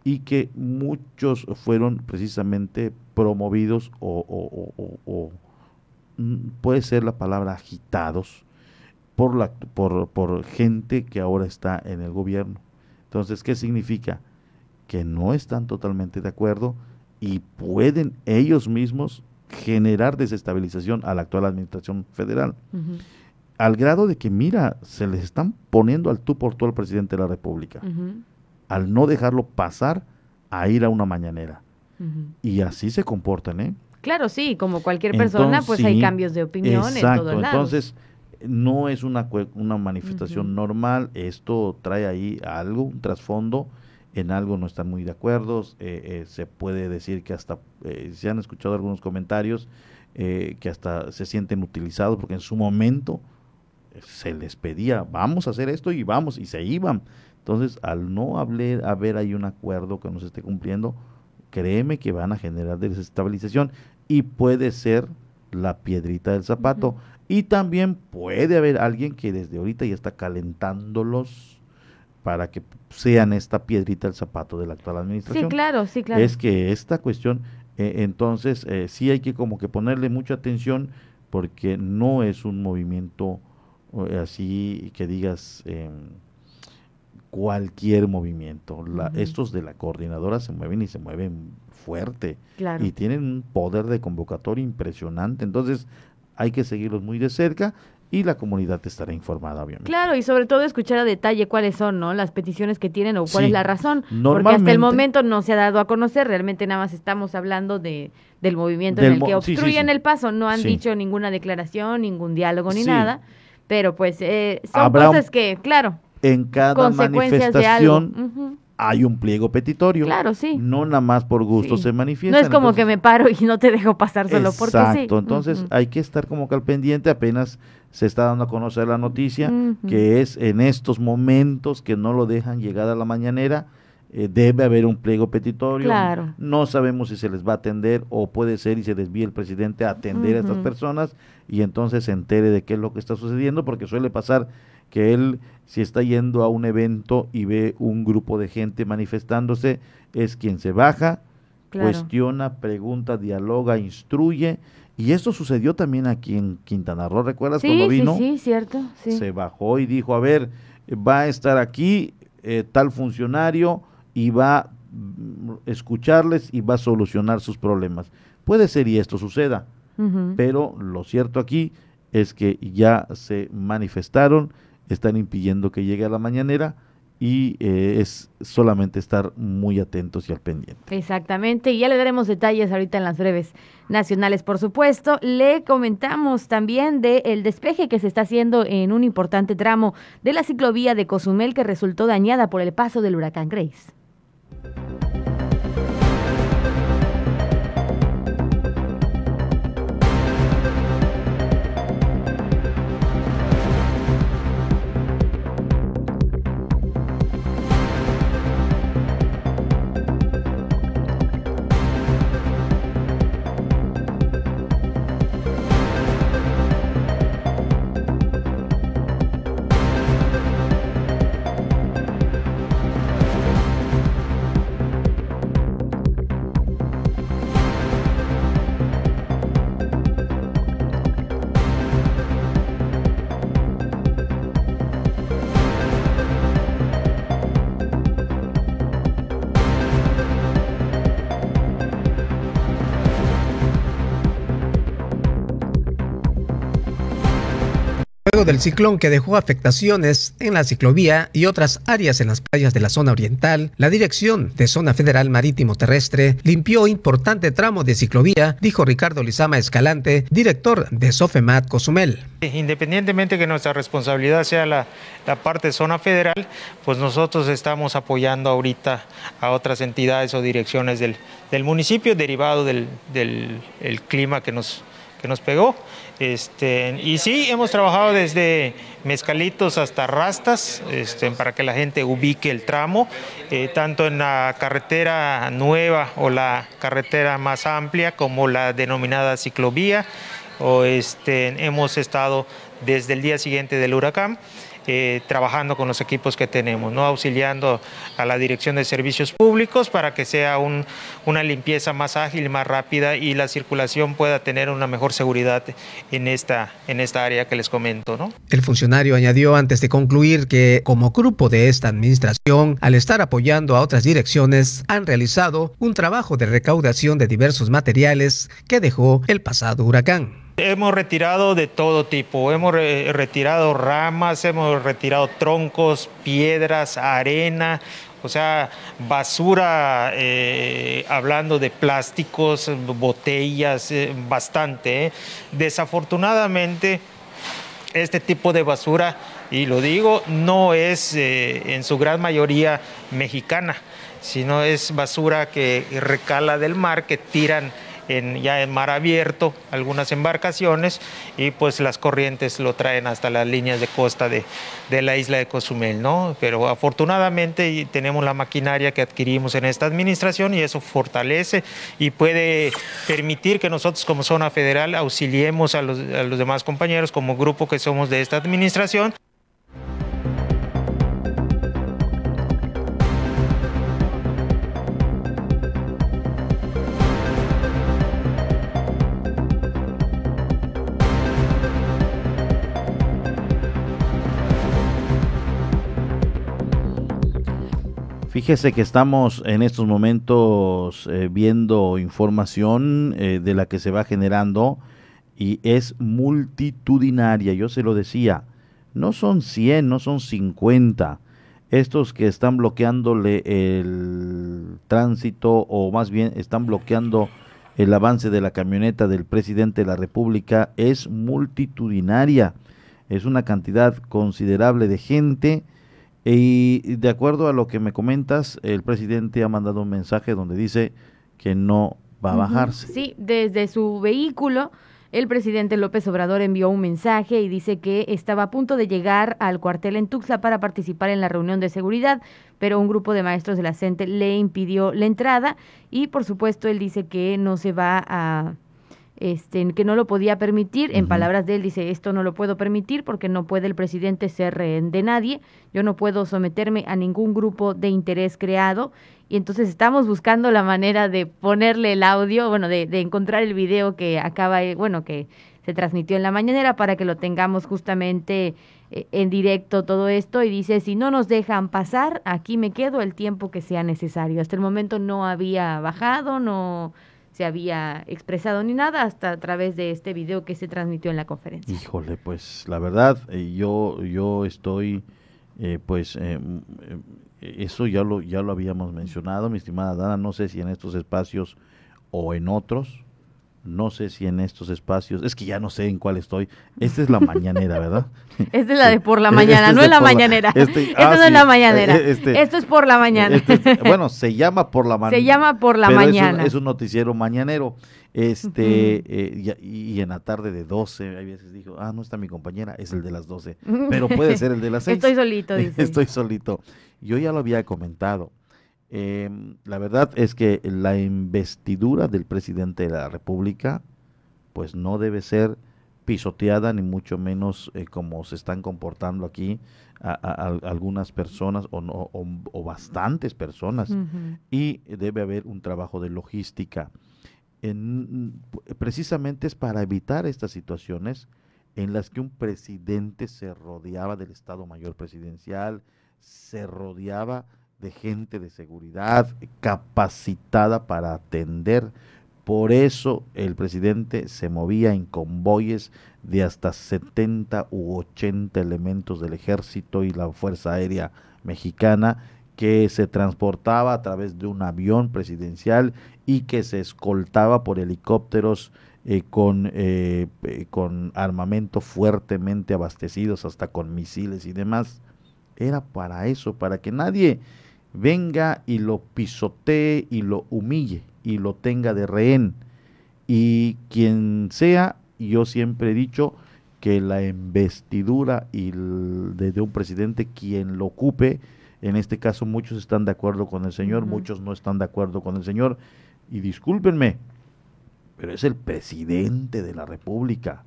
y que muchos fueron precisamente promovidos o, mm, puede ser la palabra agitados por, la, por, por gente que ahora está en el gobierno. Entonces, ¿qué significa? Que no están totalmente de acuerdo y pueden ellos mismos generar desestabilización a la actual administración federal al grado de que, mira, se les están poniendo al tú por tú al presidente de la República, al no dejarlo pasar a ir a una mañanera. Y así se comportan, ¿eh? Claro, sí, como cualquier persona, pues hay cambios de opinión en todos lados. Entonces, no es una, una manifestación normal, esto trae ahí algo, un trasfondo, en algo no están muy de acuerdo, eh, eh, se puede decir que hasta, eh, se han escuchado algunos comentarios, que hasta se sienten utilizados porque en su momento se les pedía, vamos a hacer esto y vamos, y se iban. Entonces, al no haber, haber ahí un acuerdo que no se esté cumpliendo, créeme que van a generar desestabilización y puede ser la piedrita del zapato. Y también puede haber alguien que desde ahorita ya está calentándolos para que sean esta piedrita del zapato de la actual administración. Sí, claro, sí, claro. Es que esta cuestión, eh, entonces, eh, sí hay que como que ponerle mucha atención porque no es un movimiento así que digas em, cualquier movimiento. Estos de la coordinadora se mueven y se mueven fuerte y tienen un poder de convocatoria impresionante. Entonces, hay que seguirlos muy de cerca y la comunidad estará informada, obviamente. Claro, y sobre todo escuchar a detalle cuáles son ¿no? las peticiones que tienen o cuál es la razón, porque hasta el momento no se ha dado a conocer, realmente nada más estamos hablando de del movimiento en el que obstruyen el paso, no han dicho ninguna declaración, ningún diálogo ni nada, pero pues eh, son cosas que, claro, en cada manifestación hay un pliego petitorio. Claro, sí. No nada más por gusto se manifiesta. No es como que me paro y no te dejo pasar solo porque sí. Exacto, entonces hay que estar como que al pendiente, apenas se está dando a conocer la noticia, que es en estos momentos que no lo dejan llegar a la mañanera, eh, debe haber un pliego petitorio. Claro. No sabemos si se les va a atender o puede ser y se desvíe el presidente a atender a estas personas y entonces se entere de qué es lo que está sucediendo, porque suele pasar que él si está yendo a un evento y ve un grupo de gente manifestándose, es quien se baja, cuestiona, pregunta, dialoga, instruye. Y esto sucedió también aquí en Quintana Roo, ¿recuerdas cuando vino? Sí, sí, cierto. Se bajó y dijo, a ver, va a estar aquí eh, tal funcionario y va a mm, escucharles y va a solucionar sus problemas. Puede ser y esto suceda, pero lo cierto aquí es que ya se manifestaron, están impidiendo que llegue a la mañanera y eh, es solamente estar muy atentos y al pendiente. Exactamente, y ya le daremos detalles ahorita en las breves nacionales, por supuesto. Le comentamos también del el despeje que se está haciendo en un importante tramo de la ciclovía de Cozumel que resultó dañada por el paso del huracán Grace. Del ciclón que dejó afectaciones en la ciclovía y otras áreas en las playas de la zona oriental, la Dirección de Zona Federal Marítimo Terrestre limpió importante tramo de ciclovía, dijo Ricardo Lizama Escalante, director de Sofemat Cozumel. Independientemente que nuestra responsabilidad sea la, parte zona federal, pues nosotros estamos apoyando ahorita a otras entidades o direcciones del, municipio derivado del, clima que nos pegó. Este, y sí, hemos trabajado desde mezcalitos hasta rastas este, para que la gente ubique el tramo, eh, tanto en la carretera nueva o la carretera más amplia como la denominada ciclovía. O este, hemos estado desde el día siguiente del huracán eh, trabajando con los equipos que tenemos, ¿no? auxiliando a la Dirección de Servicios Públicos para que sea una limpieza más ágil, más rápida y la circulación pueda tener una mejor seguridad en esta, en esta área que les comento. El funcionario añadió antes de concluir que como grupo de esta administración, al estar apoyando a otras direcciones, han realizado un trabajo de recaudación de diversos materiales que dejó el pasado huracán. Hemos retirado de todo tipo, hemos retirado ramas, hemos retirado troncos, piedras, arena, O sea, basura, eh, hablando de plásticos, botellas, eh, bastante. ¿eh? Desafortunadamente, este tipo de basura, y lo digo, no es en su gran mayoría mexicana, sino es basura que recala del mar, que tiran ya en mar abierto algunas embarcaciones y pues las corrientes lo traen hasta las líneas de costa de, de la isla de Cozumel, ¿no? Pero afortunadamente tenemos la maquinaria que adquirimos en esta administración y eso fortalece y puede permitir que nosotros como zona federal auxiliemos a los, a los demás compañeros como grupo que somos de esta administración. Fíjese que estamos en estos momentos eh, viendo información eh, de la que se va generando y es multitudinaria. Yo se lo decía, no son 100, no son 50. Estos que están bloqueándole el tránsito o más bien están bloqueando el avance de la camioneta del presidente de la República es multitudinaria. Es una cantidad considerable de gente y de acuerdo a lo que me comentas, el presidente ha mandado un mensaje donde dice que no va a bajarse. Sí, desde su vehículo, el presidente López Obrador envió un mensaje y dice que estaba a punto de llegar al cuartel en Tuxtla para participar en la reunión de seguridad, pero un grupo de maestros de la CENTE le impidió la entrada y por supuesto él dice que no se va a este, que no lo podía permitir. En palabras de él dice, esto no lo puedo permitir porque no puede el presidente ser rehén de nadie, yo no puedo someterme a ningún grupo de interés creado. Y entonces estamos buscando la manera de ponerle el audio, bueno, de, de encontrar el video que acaba, bueno, que se transmitió en la mañanera para que lo tengamos justamente eh, en directo todo esto y dice, si no nos dejan pasar, aquí me quedo el tiempo que sea necesario. Hasta el momento no había bajado, no se había expresado ni nada hasta a través de este video que se transmitió en la conferencia. Híjole, pues la verdad, eh, yo, yo estoy, eh, pues eh, eso ya lo, ya lo habíamos mencionado, mi estimada Dana, no sé si en estos espacios o en otros, no sé si en estos espacios, es que ya no sé en cuál estoy. Esta es la mañanera, ¿verdad? Esta es la de por la mañana, no es la mañanera. Este, Esta no es la mañanera. Este, Esto es por la mañana. Este, bueno, se llama por la mañana. Se llama por la mañana. Es un, noticiero mañanero. Este, eh, y, en la tarde de 12, hay veces dijo, ah, no está mi compañera, es el de las 12. Pero puede ser el de las 6. Estoy solito, dice. Estoy solito. Yo ya lo había comentado eh, la verdad es que la investidura del presidente de la República, pues no debe ser pisoteada ni mucho menos eh, como se están comportando aquí a, algunas personas o, no, o, bastantes personas y debe haber un trabajo de logística. En, precisamente es para evitar estas situaciones en las que un presidente se rodeaba del Estado Mayor Presidencial, se rodeaba de gente de seguridad capacitada para atender. Por eso el presidente se movía en convoyes de hasta 70 u 80 elementos del ejército y la Fuerza Aérea Mexicana que se transportaba a través de un avión presidencial y que se escoltaba por helicópteros eh, con, eh, eh, con armamento fuertemente abastecidos, hasta con misiles y demás. Era para eso, para que nadie venga y lo pisotee y lo humille y lo tenga de rehén. Y quien sea, yo siempre he dicho que la investidura y de, un presidente, quien lo ocupe, en este caso muchos están de acuerdo con el Señor, muchos no están de acuerdo con el Señor. Y discúlpenme, pero es el presidente de la República.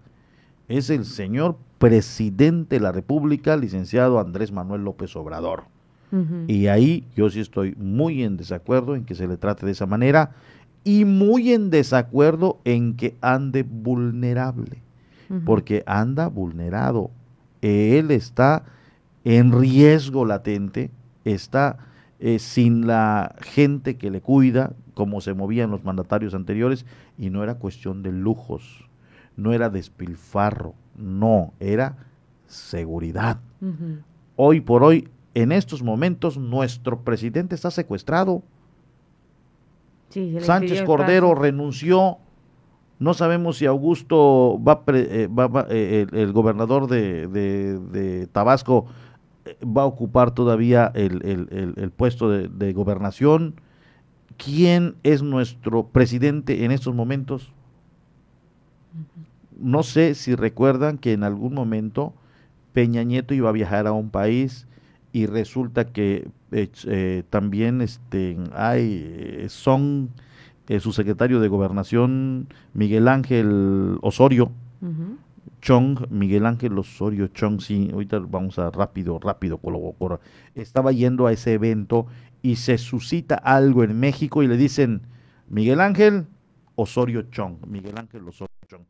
Es el señor presidente de la República, licenciado Andrés Manuel López Obrador. Y ahí yo sí estoy muy en desacuerdo en que se le trate de esa manera y muy en desacuerdo en que ande vulnerable, porque anda vulnerado. Él está en riesgo latente, está eh, sin la gente que le cuida, como se movían los mandatarios anteriores, y no era cuestión de lujos, no era despilfarro, no, era seguridad. Hoy por hoy en estos momentos nuestro presidente está secuestrado. Sánchez Cordero renunció. No sabemos si Augusto va, eh, eh, el, gobernador de, Tabasco eh, va a ocupar todavía el, puesto de, gobernación. ¿Quién es nuestro presidente en estos momentos? No sé si recuerdan que en algún momento Peña Nieto iba a viajar a un país y resulta que también este, hay, son su secretario de Gobernación, Miguel Ángel Osorio, Chong, Miguel Ángel Osorio Chong, sí, ahorita vamos a rápido, rápido, estaba yendo a ese evento y se suscita algo en México y le dicen, Miguel Ángel Osorio Chong, Miguel Ángel Osorio Chong,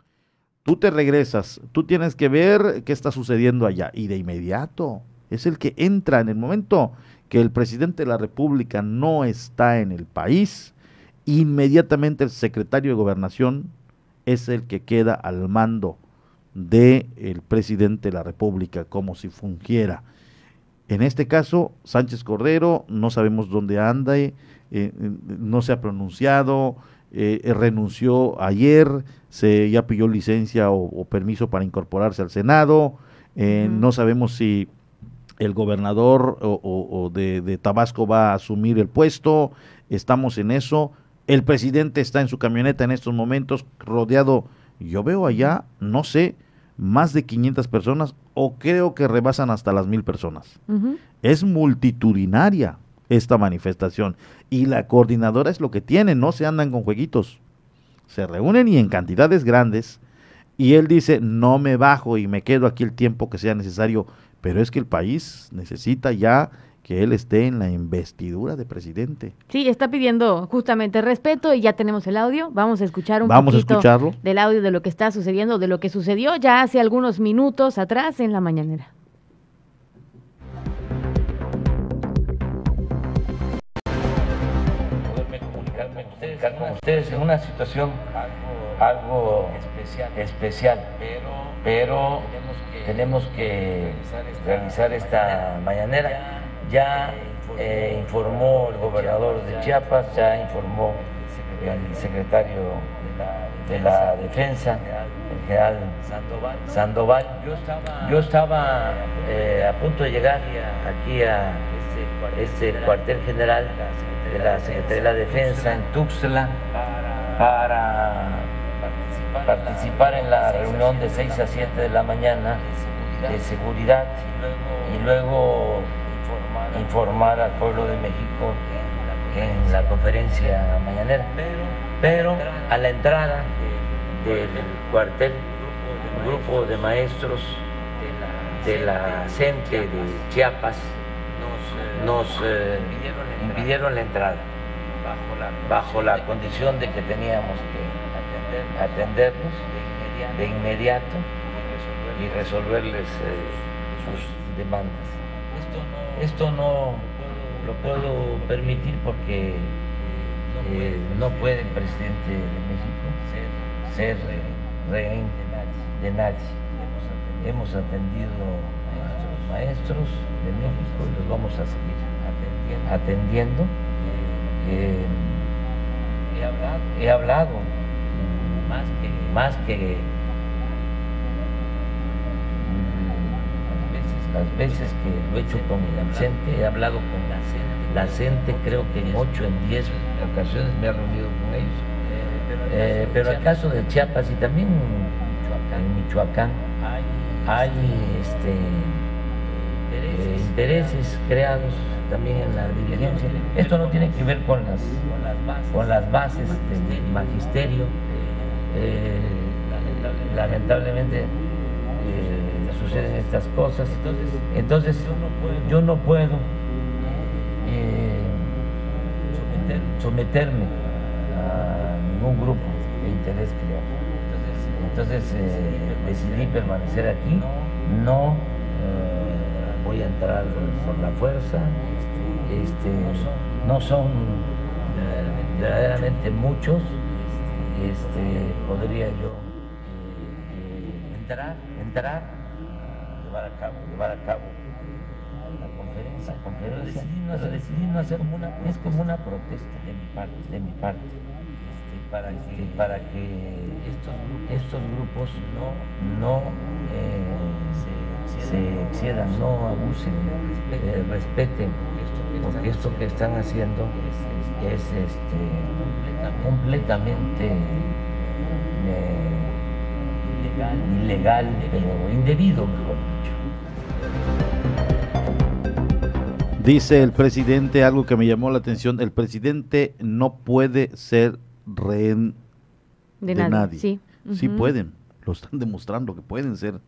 tú te regresas, tú tienes que ver qué está sucediendo allá y de inmediato es el que entra en el momento que el presidente de la República no está en el país, inmediatamente el secretario de gobernación es el que queda al mando del el presidente de la República, como si fungiera. En este caso, Sánchez Cordero, no sabemos dónde anda, eh, eh, no se ha pronunciado, eh, renunció ayer, se ya pidió licencia o, permiso para incorporarse al Senado, no sabemos si el gobernador o, de, de Tabasco va a asumir el puesto, estamos en eso, el presidente está en su camioneta en estos momentos rodeado, yo veo allá, no sé, más de 500 personas o creo que rebasan hasta las mil personas. Es multitudinaria esta manifestación y la coordinadora es lo que tiene, no se andan con jueguitos. Se reúnen y en cantidades grandes y él dice, no me bajo y me quedo aquí el tiempo que sea necesario, pero es que el país necesita ya que él esté en la investidura de presidente. Sí, está pidiendo justamente respeto y ya tenemos el audio. Vamos a escuchar un Vamos poquito a escucharlo. del audio de lo que está sucediendo, de lo que sucedió ya hace algunos minutos atrás en la mañanera. Comunicarme con ustedes en una situación algo especial, pero tenemos que realizar esta mañanera. Ya eh, informó el gobernador de Chiapas, ya informó el secretario de la Defensa, el general Sandoval. Yo estaba eh, a punto de llegar aquí a este cuartel general de la Secretaría de la Defensa en Tuxtla para participar en la reunión de 6 a 7 de la mañana de seguridad y luego informar al pueblo de México en la conferencia mañanera. Pero a la entrada del cuartel, un grupo de maestros de la CENTE de Chiapas nos eh, impidieron la entrada bajo la condición de que teníamos que atenderlos de inmediato y resolverles eh, sus demandas. Esto no lo puedo permitir porque eh, no puede el presidente de México ser rehén de nadie. Hemos atendido maestros de México y los vamos a seguir atendiendo. Eh, he hablado, más que las veces que lo he hecho con la gente, he hablado con la gente, creo que en 8, en 10 ocasiones me he reunido con ellos. Eh, pero el caso de Chiapas y también en Michoacán hay este, eh, intereses creados también en la dirigencia. Esto no tiene que ver con las, con las bases del magisterio. Eh, lamentablemente suceden estas cosas. Entonces, yo no puedo eh, someterme a ningún grupo de interés creado. Entonces eh, decidí permanecer aquí, no eh, entrar por la fuerza, este, no son verdaderamente muchos, este, podría yo entrar, entrar llevar a cabo, llevar a cabo la conferencia. pero decidí no hacer una, es como una protesta de mi parte, de mi parte. Este, para que, para que estos, estos grupos no, no eh, se, se excedan, no abusen, eh, respeten, porque esto que están haciendo es, este, completamente eh, ilegal, pero indebido, mejor dicho. Dice el presidente algo que me llamó la atención, el presidente no puede ser rehén De de, nadie, nadie. sí. Pueden, lo están demostrando que pueden ser,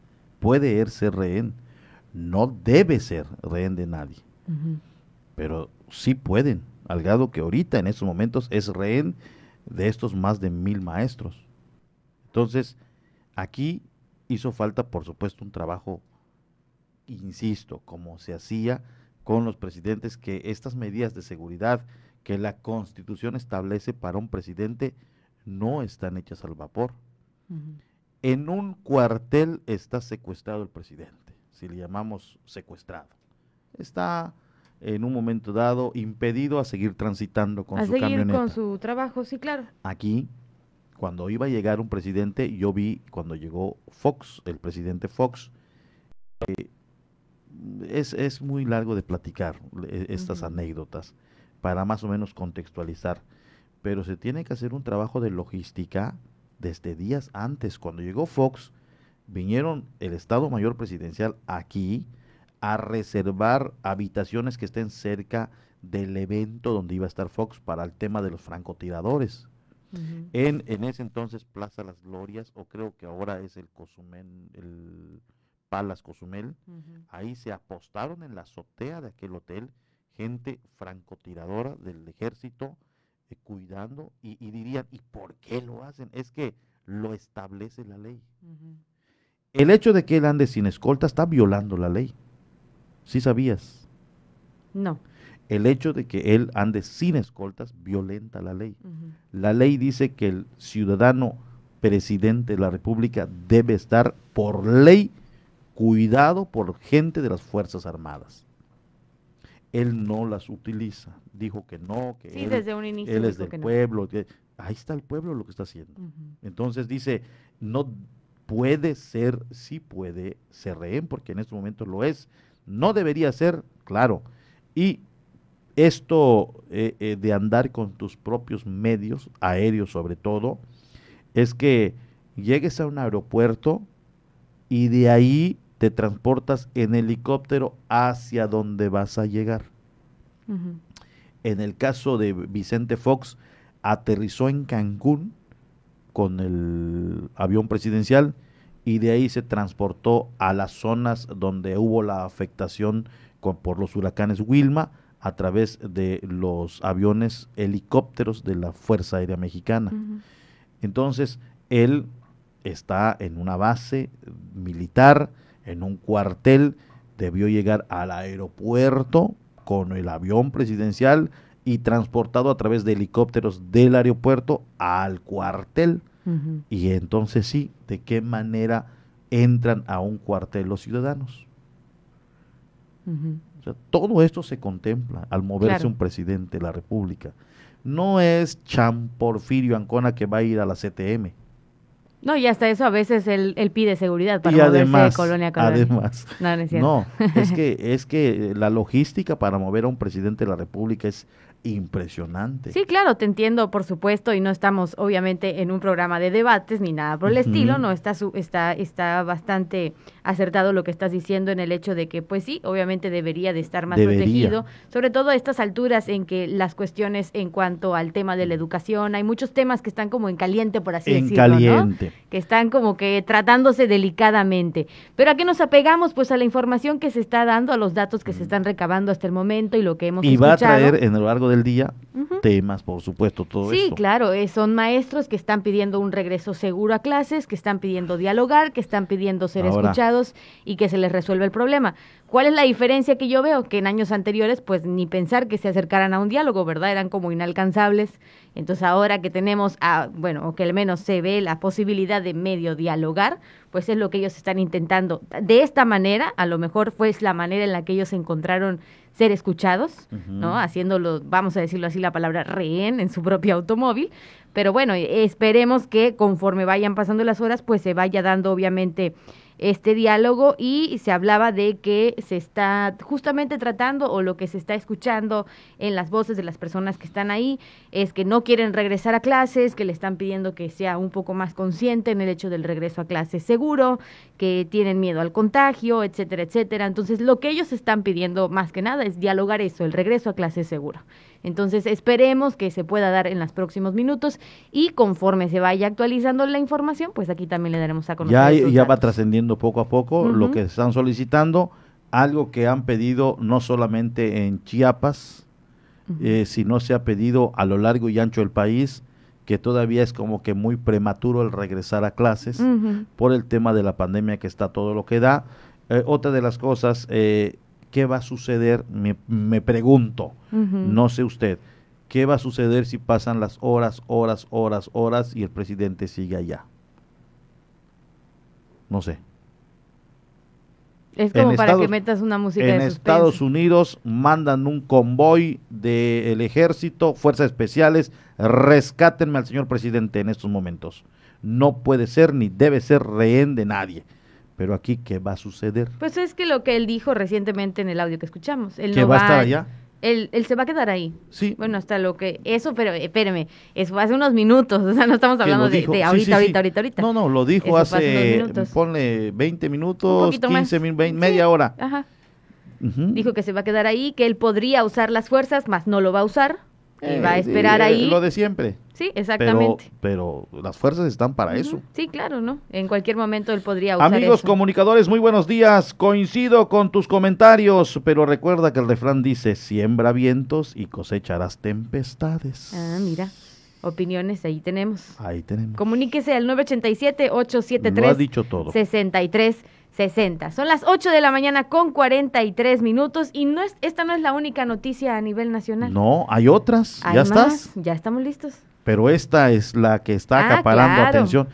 puede él ser rehén, no debe ser rehén de nadie, pero sí pueden, al grado que ahorita en estos momentos es rehén de estos más de mil maestros. Entonces, aquí hizo falta, por supuesto, un trabajo, insisto, como se hacía con los presidentes, que estas medidas de seguridad que la constitución establece para un presidente no están hechas al vapor. En un cuartel está secuestrado el presidente, si le llamamos secuestrado. Está en un momento dado impedido a seguir transitando con a su seguir camioneta. con su trabajo, sí, claro. Aquí, cuando iba a llegar un presidente, yo vi cuando llegó Fox, el presidente Fox, eh, es, es muy largo de platicar eh, estas anécdotas para más o menos contextualizar, pero se tiene que hacer un trabajo de logística desde días antes. Cuando llegó Fox, vinieron el Estado Mayor Presidencial aquí a reservar habitaciones que estén cerca del evento donde iba a estar Fox para el tema de los francotiradores. En, en ese entonces Plaza Las Glorias, o creo que ahora es el Cozumel, el Palas Cozumel, ahí se apostaron en la azotea de aquel hotel gente francotiradora del ejército eh, cuidando y, y dirían, ¿y por qué lo hacen? Es que lo establece la ley. El hecho de que él ande sin escolta está violando la ley. ¿Sí sabías? No. El hecho de que él ande sin escoltas violenta la ley. La ley dice que el ciudadano presidente de la República debe estar por ley cuidado por gente de las Fuerzas Armadas. Él no las utiliza. Dijo que no, que Sí, él, desde un inicio él es del que no. pueblo. que- ahí está el pueblo lo que está haciendo. Entonces dice, no puede ser, sí puede ser rehén, porque en estos momentos lo es. No debería ser, claro. Y esto eh, eh, de andar con tus propios medios, aéreos sobre todo, es que llegues a un aeropuerto y de ahí te transportas en helicóptero hacia donde vas a llegar. En el caso de Vicente Fox, aterrizó en Cancún con el avión presidencial y de ahí se transportó a las zonas donde hubo la afectación con- por los huracanes Wilma a través de los aviones helicópteros de la Fuerza Aérea Mexicana. Entonces, él está en una base militar, en un cuartel, debió llegar al aeropuerto con el avión presidencial y transportado a través de helicópteros del aeropuerto al cuartel. Y entonces sí, ¿de qué manera entran a un cuartel los ciudadanos? Ujú. O sea, todo esto se contempla al moverse Claro. un presidente de la República. No es Chan Porfirio Ancona que va a ir a la CTM. No, y hasta eso a veces él, él pide seguridad para y moverse además, de colonia a colonia. además, No, no es cierto. no, es que es que la logística para mover a un presidente de la República es impresionante. Sí, claro, te entiendo, por supuesto, y no estamos obviamente en un programa de debates ni nada por el estilo, no está su, está está bastante acertado lo que estás diciendo en el hecho de que pues sí, obviamente debería de estar más Debería. protegido, sobre todo a estas alturas en que las cuestiones en cuanto al tema de la educación, hay muchos temas que están como en caliente por así En decirlo, ¿no? caliente. que están como que tratándose delicadamente. Pero a qué nos apegamos pues a la información que se está dando, a los datos que se están recabando hasta el momento y lo que hemos Y va a traer en lo largo del día temas, por supuesto, todo Sí, esto. claro, eh, son maestros que están pidiendo un regreso seguro a clases, que están pidiendo dialogar, que están pidiendo ser Ahora- escuchados y que se les resuelva el problema. ¿Cuál es la diferencia que yo veo? Que en años anteriores, pues ni pensar que se acercaran a un diálogo, ¿verdad? Eran como inalcanzables. Entonces ahora que tenemos, a, bueno, o que al menos se ve la posibilidad de medio dialogar, pues es lo que ellos están intentando. De esta manera, a lo mejor fue la manera en la que ellos encontraron ser escuchados, ¿no? Haciéndolo, vamos a decirlo así, la palabra rehén en su propio automóvil. Pero bueno, esperemos que conforme vayan pasando las horas, pues se vaya dando obviamente este diálogo y se hablaba de que se está justamente tratando o lo que se está escuchando en las voces de las personas que están ahí es que no quieren regresar a clases, que le están pidiendo que sea un poco más consciente en el hecho del regreso a clases seguro, que tienen miedo al contagio, etcétera, etcétera. Entonces, lo que ellos están pidiendo más que nada es dialogar eso, el regreso a clases seguro. Entonces esperemos que se pueda dar en los próximos minutos y conforme se vaya actualizando la información, pues aquí también le daremos a conocer. Ya, ya va trascendiendo poco a poco lo que están solicitando, algo que han pedido no solamente en Chiapas, eh, sino se ha pedido a lo largo y ancho del país, que todavía es como que muy prematuro el regresar a clases por el tema de la pandemia que está todo lo que da. Eh, otra de las cosas, eh, ¿qué va a suceder? Me, pregunto, no sé usted, ¿qué va a suceder si pasan las horas, horas, horas, horas y el presidente sigue allá? No sé. Es como para que metas una música en Estados Unidos mandan un convoy del ejército, fuerzas especiales, rescátenme al señor presidente en estos momentos. No puede ser ni debe ser rehén de nadie. Pero aquí, ¿qué va a suceder? Pues es que lo que él dijo recientemente en el audio que escuchamos. Él ¿Que va a estar allá? Él, él, se va a quedar ahí. Sí. Bueno, hasta lo que... Eso, pero espéreme, eso hace unos minutos, o sea, no estamos hablando de, ahorita, ahorita, ahorita, ahorita. No, no, lo dijo hace, ponle 20 minutos, 15, media hora. Ajá. Dijo que se va a quedar ahí, que él podría usar las fuerzas, más no lo va a usar y va a eh, esperar ahí. Lo de siempre. Sí, exactamente. Pero, las fuerzas están para eso. Sí, claro, ¿no? En cualquier momento él podría usar Amigos comunicadores, muy buenos días. Coincido con tus comentarios, pero recuerda que el refrán dice, siembra vientos y cosecharás tempestades. Ah, mira. Opiniones, ahí tenemos. Ahí tenemos. Comuníquese al 987-873. Lo ha dicho todo. 63 60. Son las 8 de la mañana con 43 minutos y no es, esta no es la única noticia a nivel nacional. No, hay otras. ¿Ya estás? Ya estamos listos. Pero esta es la que está ah, acaparando atención.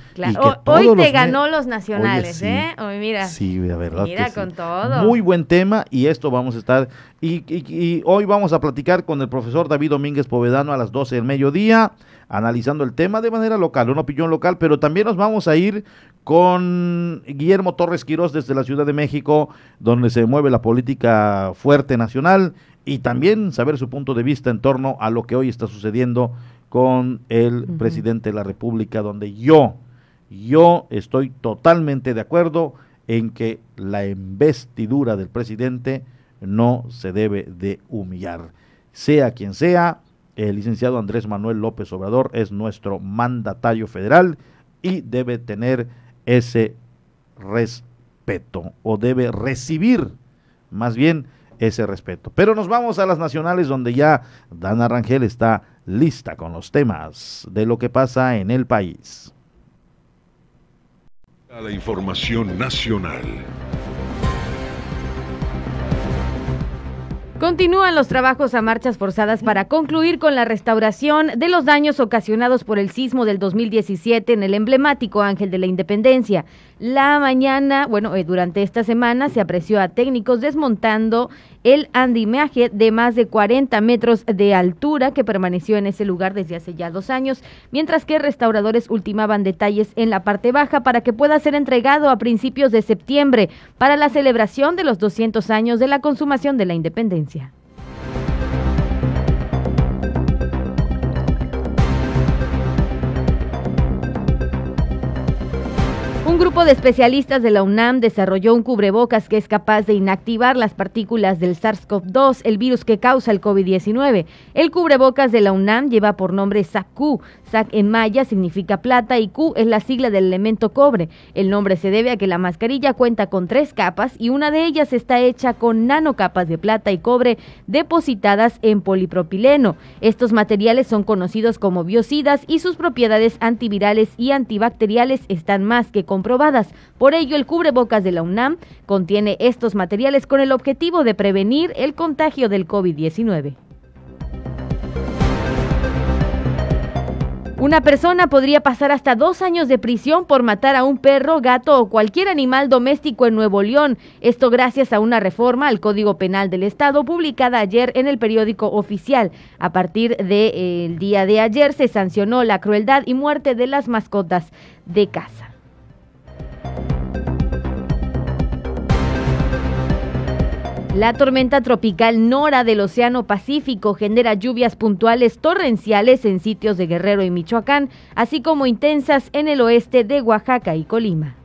hoy te ganó los nacionales, ¿eh? Hoy mira. Sí, verdad. Mira con todo. Muy buen tema y esto vamos a estar. Y, y, hoy vamos a platicar con el profesor David Domínguez Povedano a las 12 del mediodía, analizando el tema de manera local, una opinión local, pero también nos vamos a ir con Guillermo Torres Quirós desde la Ciudad de México, donde se mueve la política fuerte nacional y también saber su punto de vista en torno a lo que hoy está sucediendo con el presidente de la República, donde yo, yo estoy totalmente de acuerdo en que la investidura del presidente no se debe de humillar. Sea quien sea, el licenciado Andrés Manuel López Obrador es nuestro mandatario federal y debe tener ese respeto o debe recibir más bien ese respeto. Pero nos vamos a las nacionales donde ya Dana Rangel está lista con los temas de lo que pasa en el país. A la información nacional. Continúan los trabajos a marchas forzadas para concluir con la restauración de los daños ocasionados por el sismo del 2017 en el emblemático Ángel de la Independencia. La mañana, bueno, eh, durante esta semana se apreció a técnicos desmontando el andimeaje de más de 40 metros de altura que permaneció en ese lugar desde hace ya dos años, mientras que restauradores ultimaban detalles en la parte baja para que pueda ser entregado a principios de septiembre para la celebración de los 200 años de la consumación de la independencia. Grupo de especialistas de la UNAM desarrolló un cubrebocas que es capaz de inactivar las partículas del SARS-CoV-2, el virus que causa el COVID-19. El cubrebocas de la UNAM lleva por nombre SAC-Q. SAC en maya significa plata y Q es la sigla del elemento cobre. El nombre se debe a que la mascarilla cuenta con tres capas y una de ellas está hecha con nanocapas de plata y cobre depositadas en polipropileno. Estos materiales son conocidos como biocidas y sus propiedades antivirales y antibacteriales están más que comprobadas por ello, el cubrebocas de la UNAM contiene estos materiales con el objetivo de prevenir el contagio del COVID-19. Una persona podría pasar hasta dos años de prisión por matar a un perro, gato o cualquier animal doméstico en Nuevo León. Esto gracias a una reforma al Código Penal del Estado publicada ayer en el periódico oficial. A partir del eh, día de ayer se sancionó la crueldad y muerte de las mascotas de casa. La tormenta tropical Nora del Océano Pacífico genera lluvias puntuales torrenciales en sitios de Guerrero y Michoacán, así como intensas en el oeste de Oaxaca y Colima.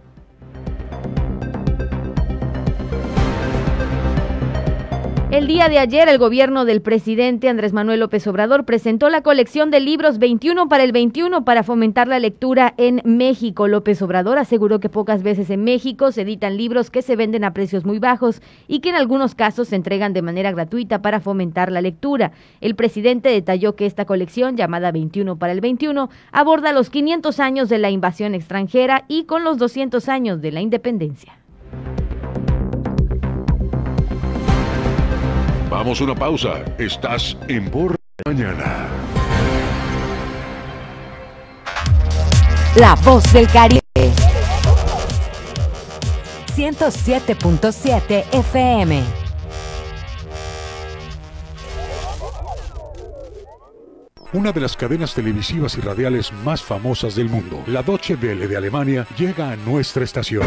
El día de ayer, el gobierno del presidente Andrés Manuel López Obrador presentó la colección de libros 21 para el 21 para fomentar la lectura en México. López Obrador aseguró que pocas veces en México se editan libros que se venden a precios muy bajos y que en algunos casos se entregan de manera gratuita para fomentar la lectura. El presidente detalló que esta colección, llamada 21 para el 21, aborda los 500 años de la invasión extranjera y con los 200 años de la independencia. Vamos a una pausa. Estás en Por Mañana. La voz del Caribe. 107.7 FM. Una de las cadenas televisivas y radiales más famosas del mundo, la Deutsche Welle de Alemania, llega a nuestra estación.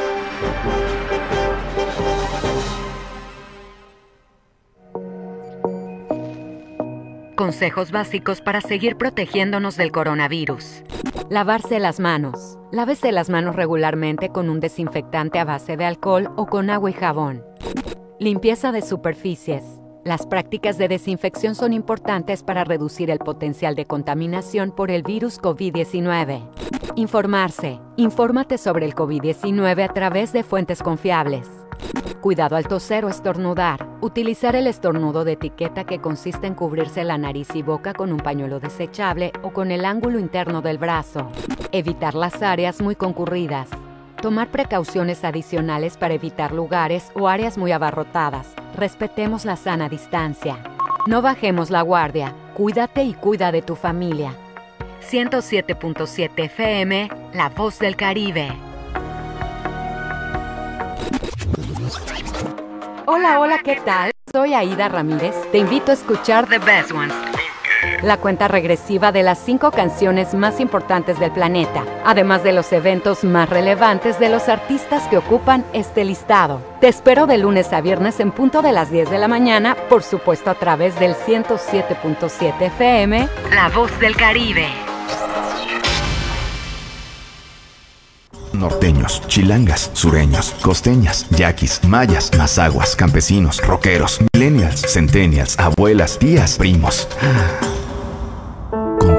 Consejos básicos para seguir protegiéndonos del coronavirus. Lavarse las manos. Lávese las manos regularmente con un desinfectante a base de alcohol o con agua y jabón. Limpieza de superficies. Las prácticas de desinfección son importantes para reducir el potencial de contaminación por el virus COVID-19. Informarse. Infórmate sobre el COVID-19 a través de fuentes confiables. Cuidado al toser o estornudar. Utilizar el estornudo de etiqueta que consiste en cubrirse la nariz y boca con un pañuelo desechable o con el ángulo interno del brazo. Evitar las áreas muy concurridas. Tomar precauciones adicionales para evitar lugares o áreas muy abarrotadas. Respetemos la sana distancia. No bajemos la guardia. Cuídate y cuida de tu familia. 107.7 FM, La Voz del Caribe. Hola, hola, ¿qué tal? Soy Aida Ramírez. Te invito a escuchar The Best Ones. La cuenta regresiva de las cinco canciones más importantes del planeta, además de los eventos más relevantes de los artistas que ocupan este listado. Te espero de lunes a viernes en punto de las 10 de la mañana, por supuesto a través del 107.7 FM, La Voz del Caribe. norteños, chilangas, sureños, costeñas, yaquis, mayas, mazaguas, campesinos, rockeros, millennials, centennials, abuelas, tías, primos.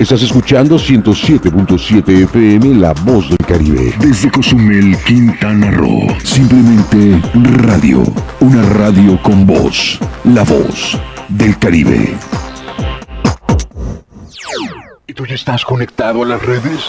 Estás escuchando 107.7 FM La Voz del Caribe. Desde Cozumel, Quintana Roo. Simplemente radio. Una radio con voz. La Voz del Caribe. ¿Y tú ya estás conectado a las redes?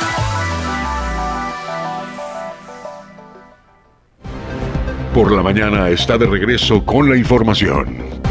Por la mañana está de regreso con la información.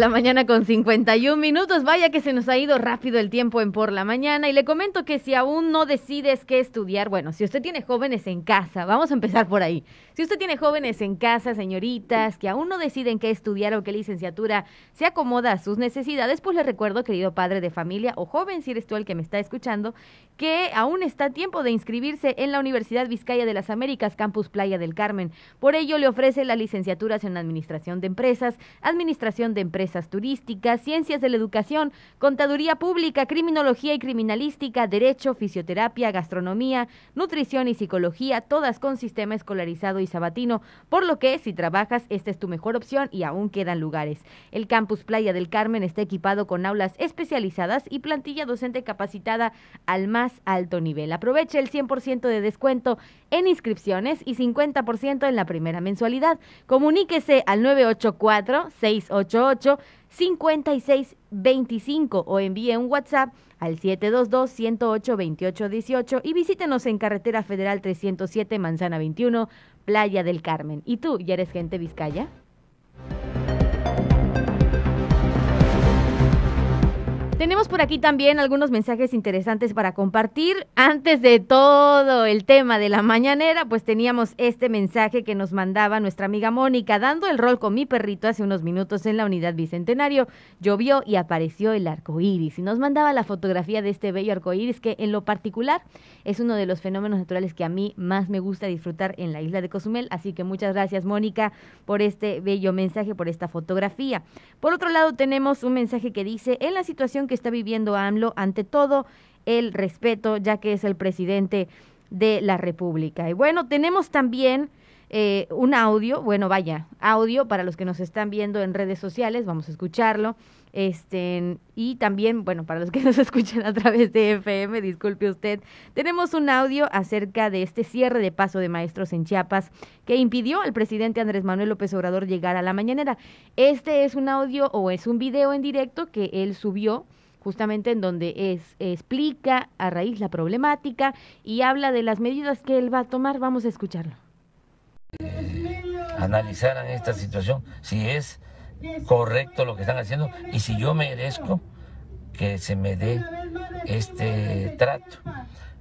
La mañana con 51 minutos. Vaya que se nos ha ido rápido el tiempo en por la mañana. Y le comento que si aún no decides qué estudiar, bueno, si usted tiene jóvenes en casa, vamos a empezar por ahí. Si usted tiene jóvenes en casa, señoritas, que aún no deciden qué estudiar o qué licenciatura se acomoda a sus necesidades, pues le recuerdo, querido padre de familia o joven, si eres tú el que me está escuchando, que aún está tiempo de inscribirse en la Universidad Vizcaya de las Américas, Campus Playa del Carmen. Por ello, le ofrece las licenciaturas en Administración de Empresas, Administración de Empresas Turísticas, Ciencias de la Educación, Contaduría Pública, Criminología y Criminalística, Derecho, Fisioterapia, Gastronomía, Nutrición y Psicología, todas con sistema escolarizado y sabatino, por lo que si trabajas, esta es tu mejor opción y aún quedan lugares. El Campus Playa del Carmen está equipado con aulas especializadas y plantilla docente capacitada al más alto nivel. Aproveche el 100% de descuento en inscripciones y 50% en la primera mensualidad. Comuníquese al 984-688-5625 o envíe un WhatsApp al 722-108-2818 y visítenos en Carretera Federal 307, Manzana 21, Playa del Carmen. ¿Y tú, ya eres gente Vizcaya? Tenemos por aquí también algunos mensajes interesantes para compartir. Antes de todo el tema de la mañanera, pues teníamos este mensaje que nos mandaba nuestra amiga Mónica, dando el rol con mi perrito hace unos minutos en la unidad Bicentenario. Llovió y apareció el arco iris. Y nos mandaba la fotografía de este bello arco iris, que en lo particular es uno de los fenómenos naturales que a mí más me gusta disfrutar en la isla de Cozumel. Así que muchas gracias, Mónica, por este bello mensaje, por esta fotografía. Por otro lado, tenemos un mensaje que dice: En la situación que está viviendo AMLO, ante todo el respeto, ya que es el presidente de la República. Y bueno, tenemos también eh, un audio, bueno, vaya, audio para los que nos están viendo en redes sociales, vamos a escucharlo. Este, y también, bueno, para los que nos escuchan a través de FM, disculpe usted, tenemos un audio acerca de este cierre de paso de maestros en Chiapas que impidió al presidente Andrés Manuel López Obrador llegar a la mañanera. Este es un audio o es un video en directo que él subió justamente en donde es, explica a raíz la problemática y habla de las medidas que él va a tomar. Vamos a escucharlo. Analizaran esta situación, si es correcto lo que están haciendo y si yo merezco que se me dé este trato.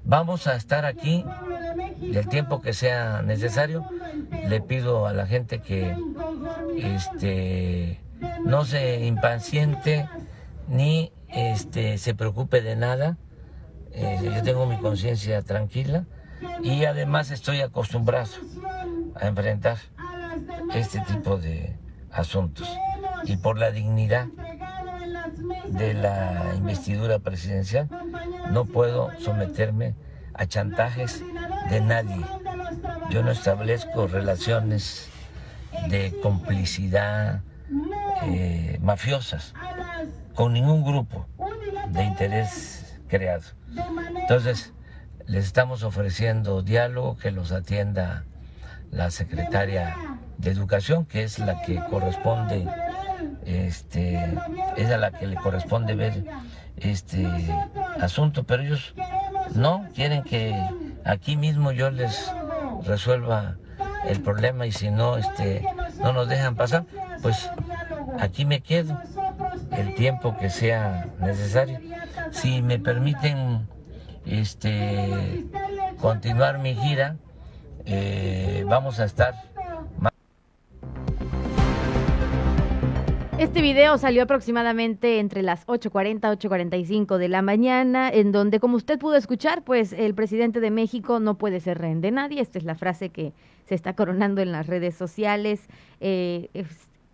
Vamos a estar aquí el tiempo que sea necesario. Le pido a la gente que este, no se impaciente ni este, se preocupe de nada. Eh, yo tengo mi conciencia tranquila y además estoy acostumbrado a enfrentar este tipo de asuntos. Y por la dignidad de la investidura presidencial no puedo someterme a chantajes de nadie. Yo no establezco relaciones de complicidad eh, mafiosas con ningún grupo de interés creado. Entonces, les estamos ofreciendo diálogo que los atienda la secretaria de Educación, que es la que corresponde, este, es a la que le corresponde ver este asunto, pero ellos no quieren que aquí mismo yo les resuelva el problema y si no, este, no nos dejan pasar, pues aquí me quedo el tiempo que sea necesario. Si me permiten este, continuar mi gira, eh, vamos a estar Este video salió aproximadamente entre las 8.40 8.45 de la mañana, en donde, como usted pudo escuchar, pues el presidente de México no puede ser rehén de nadie. Esta es la frase que se está coronando en las redes sociales. Eh,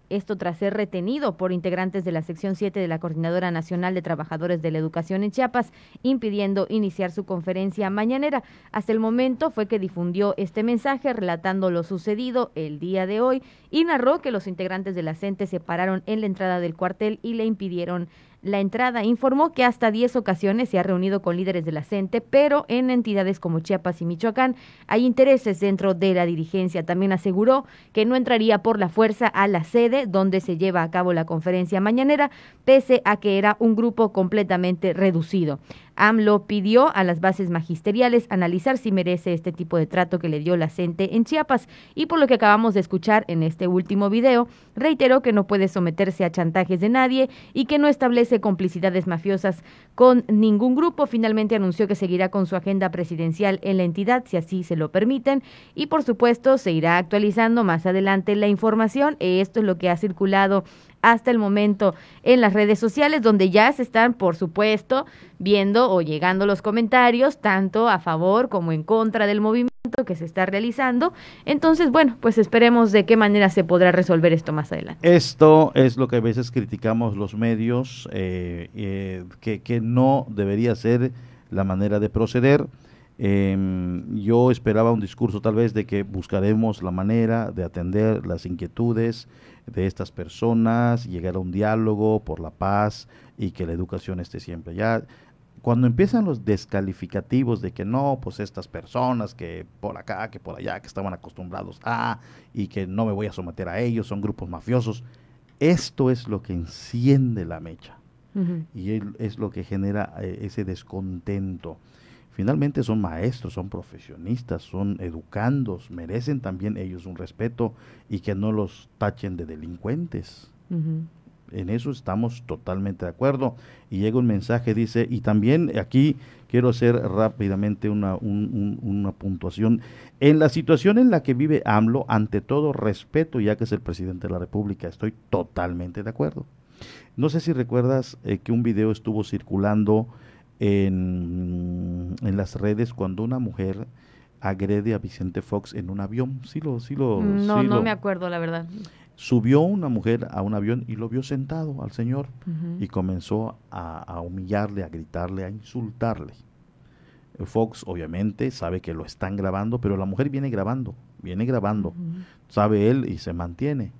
esto tras ser retenido por integrantes de la sección 7 de la Coordinadora Nacional de Trabajadores de la Educación en Chiapas, impidiendo iniciar su conferencia mañanera. Hasta el momento fue que difundió este mensaje relatando lo sucedido el día de hoy y narró que los integrantes de la CENTE se pararon en la entrada del cuartel y le impidieron la entrada. Informó que hasta 10 ocasiones se ha reunido con líderes de la CENTE, pero en entidades como Chiapas y Michoacán hay intereses dentro de la dirigencia. También aseguró que no entraría por la fuerza a la sede donde se lleva a cabo la conferencia mañanera, pese a que era un grupo completamente reducido. AMLO pidió a las bases magisteriales analizar si merece este tipo de trato que le dio la CENTE en Chiapas y por lo que acabamos de escuchar en este último video, reiteró que no puede someterse a chantajes de nadie y que no establece complicidades mafiosas con ningún grupo. Finalmente anunció que seguirá con su agenda presidencial en la entidad si así se lo permiten y por supuesto se irá actualizando más adelante la información. Esto es lo que ha circulado hasta el momento en las redes sociales, donde ya se están, por supuesto, viendo o llegando los comentarios, tanto a favor como en contra del movimiento que se está realizando. Entonces, bueno, pues esperemos de qué manera se podrá resolver esto más adelante. Esto es lo que a veces criticamos los medios, eh, eh, que, que no debería ser la manera de proceder. Em, yo esperaba un discurso tal vez de que buscaremos la manera de atender las inquietudes de estas personas, llegar a un diálogo por la paz y que la educación esté siempre. Ya cuando empiezan los descalificativos de que no, pues estas personas que por acá, que por allá, que estaban acostumbrados a y que no me voy a someter a ellos, son grupos mafiosos, esto es lo que enciende la mecha y es lo que genera eh, ese descontento. Finalmente son maestros, son profesionistas, son educandos, merecen también ellos un respeto y que no los tachen de delincuentes. En eso estamos totalmente de acuerdo. Y llega un mensaje, dice, y también aquí quiero hacer rápidamente una, una puntuación. En la situación en la que vive AMLO, ante todo respeto, ya que es el presidente de la República, estoy totalmente de acuerdo. No sé si recuerdas eh, que un video estuvo circulando en, en las redes cuando una mujer agrede a Vicente Fox en un avión. Sí lo, sí lo. No, no me acuerdo, la verdad. Subió una mujer a un avión y lo vio sentado al señor y comenzó a, humillarle, a gritarle, a insultarle. Fox obviamente sabe que lo están grabando, pero la mujer viene grabando, viene grabando, sabe él y se mantiene.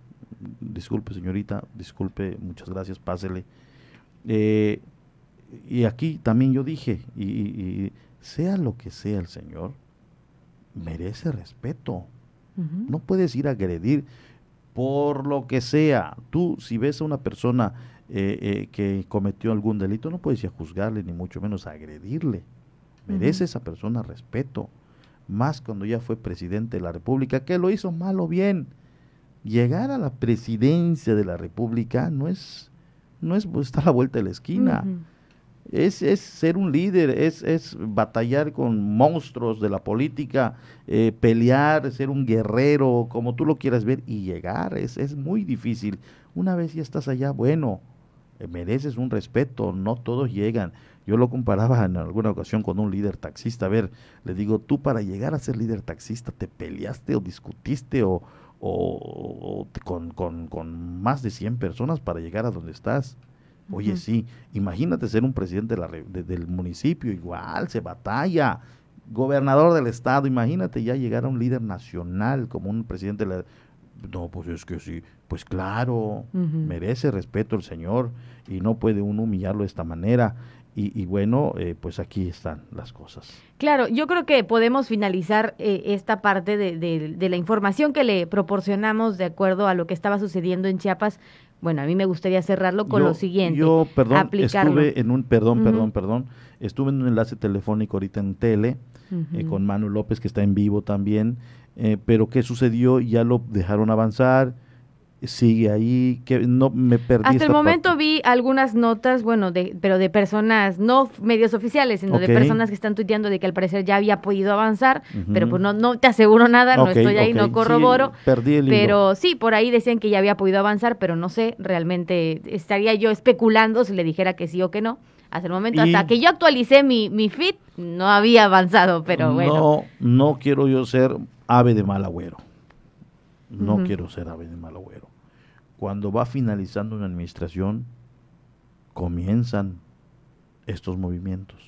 Disculpe señorita, disculpe, muchas gracias, pásele. Eh, y aquí también yo dije, y, sea lo que sea el Señor, merece respeto. No puedes ir a agredir por lo que sea. Tú, si ves a una persona eh, eh, que cometió algún delito, no puedes ir a juzgarle, ni mucho menos a agredirle. Merece esa persona respeto. Más cuando ya fue presidente de la República, que lo hizo mal o bien. Llegar a la presidencia de la República no es, no es estar a la vuelta de la esquina. Es, es, ser un líder, es, es, batallar con monstruos de la política, eh, pelear, ser un guerrero, como tú lo quieras ver, y llegar. Es, es muy difícil. Una vez ya estás allá, bueno, eh, mereces un respeto, no todos llegan. Yo lo comparaba en alguna ocasión con un líder taxista. A ver, le digo, tú para llegar a ser líder taxista te peleaste o discutiste o, o, con, con, con más de 100 personas para llegar a donde estás. Oye, sí, imagínate ser un presidente del municipio, igual, se batalla. Gobernador del estado, imagínate ya llegar a un líder nacional como un presidente de la... No, pues es que sí, pues claro, merece respeto el señor y no puede uno humillarlo de esta manera. Y, bueno, eh, pues aquí están las cosas. Claro, yo creo que podemos finalizar eh, esta parte de, de, la información que le proporcionamos de acuerdo a lo que estaba sucediendo en Chiapas bueno, a mí me gustaría cerrarlo con lo siguiente. Yo, perdón, estuve en un, perdón, perdón, perdón, estuve en un enlace telefónico ahorita en tele eh, con Manu López, que está en vivo también, eh, pero ¿qué sucedió? Ya lo dejaron avanzar, sigue ahí, que no me perdí. Hasta el momento vi algunas notas, bueno, de, pero de personas, no medios oficiales, sino de personas que están tuiteando de que al parecer ya había podido avanzar, pero pues no, no te aseguro nada, no estoy ahí, no corroboro. perdí el pero sí, por ahí decían que ya había podido avanzar, pero no sé, realmente estaría yo especulando si le dijera que sí o que no. Hasta el momento, hasta que yo actualicé mi, mi feed, no había avanzado, pero bueno. No, no quiero yo ser ave de mal agüero. No quiero ser ave de mal agüero cuando va finalizando una administración, comienzan estos movimientos.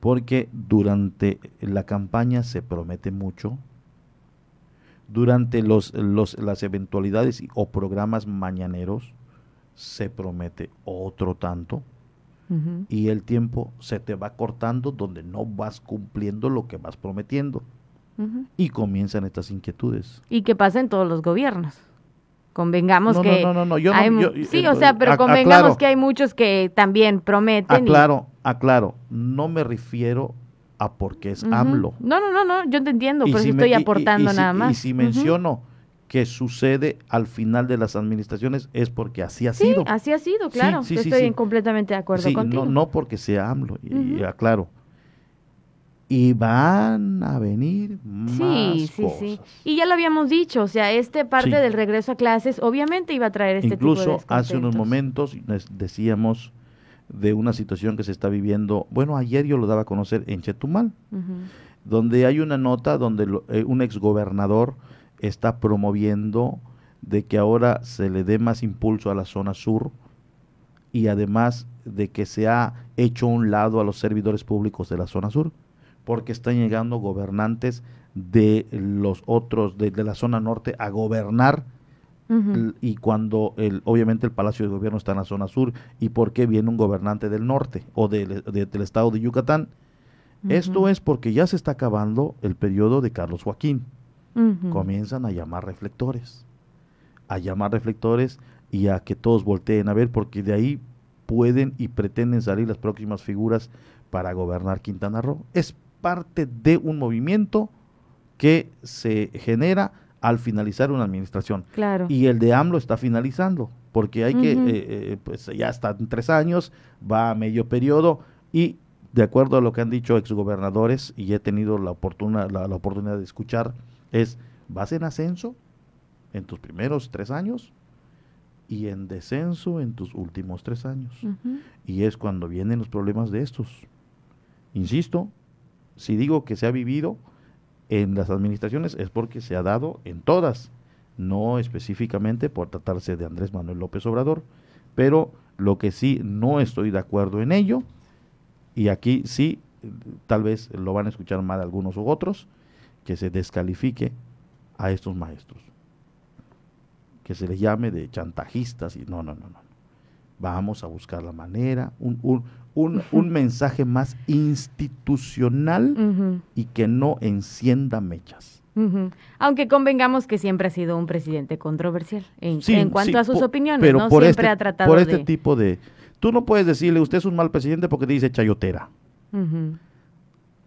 Porque durante la campaña se promete mucho, durante los, los, las eventualidades o programas mañaneros se promete otro tanto y el tiempo se te va cortando donde no vas cumpliendo lo que vas prometiendo y comienzan estas inquietudes. Y qué pasa en todos los gobiernos. Convengamos No, que no, no, no, yo hay yo- sí, eh, o sea, pero convengamos aclaro. que hay muchos que también prometen. y- Aclaro, aclaro, no me refiero a porque es Ujú. AMLO. No, no, no, no, yo te entiendo, Y eso si me- estoy y- y- aportando y si- nada más. Y si menciono que sucede al final de las administraciones es porque así ha Sí, sido. así ha sido, claro. sí, yo sí, estoy completamente de acuerdo Sí, contigo. no, no porque sea AMLO, y, y Ujú. aclaro. Y van a venir más Sí, sí, cosas. sí. Y ya lo habíamos dicho, o sea, este parte Sí. del regreso a clases obviamente iba a traer este tipo de Incluso hace unos momentos les decíamos de una situación que se está viviendo, bueno, ayer yo lo daba a conocer en Chetumal, donde hay una nota donde lo- eh, un exgobernador está promoviendo de que ahora se le dé más impulso a la zona sur y además de que se ha hecho un lado a los servidores públicos de la zona sur, porque están llegando gobernantes de los otros, de, de la zona norte, a gobernar y cuando el, obviamente el Palacio de Gobierno está en la zona sur y por qué viene un gobernante del norte o del, de- del estado de Yucatán. Esto es porque ya se está acabando el periodo de Carlos Joaquín. Comienzan a llamar reflectores, a llamar reflectores y a que todos volteen a ver porque de ahí pueden y pretenden salir las próximas figuras para gobernar Quintana Roo. Es parte de un movimiento que se genera al finalizar una administración. Claro. Y el de AMLO está finalizando, porque hay que, eh, eh, pues ya está en tres años, va a medio periodo y de acuerdo a lo que han dicho exgobernadores, y he tenido la, oportuna, la, la oportunidad de escuchar, es, vas en ascenso en tus primeros tres años y en descenso en tus últimos tres años. Y es cuando vienen los problemas de estos. Insisto, si digo que se ha vivido en las administraciones es porque se ha dado en todas, no específicamente por tratarse de Andrés Manuel López Obrador, pero lo que sí no estoy de acuerdo en ello, y aquí sí, tal vez lo van a escuchar mal algunos u otros, que se descalifique a estos maestros, que se les llame de chantajistas y no, no, no, no. Vamos a buscar la manera, un, un, un, un mensaje más institucional y que no encienda mechas. Aunque convengamos que siempre ha sido un presidente controversial en, Sí, en cuanto sí, a sus opiniones, pero ¿no? por Siempre este, ha tratado por este de... tipo de... Tú no puedes decirle, usted es un mal presidente porque te dice chayotera.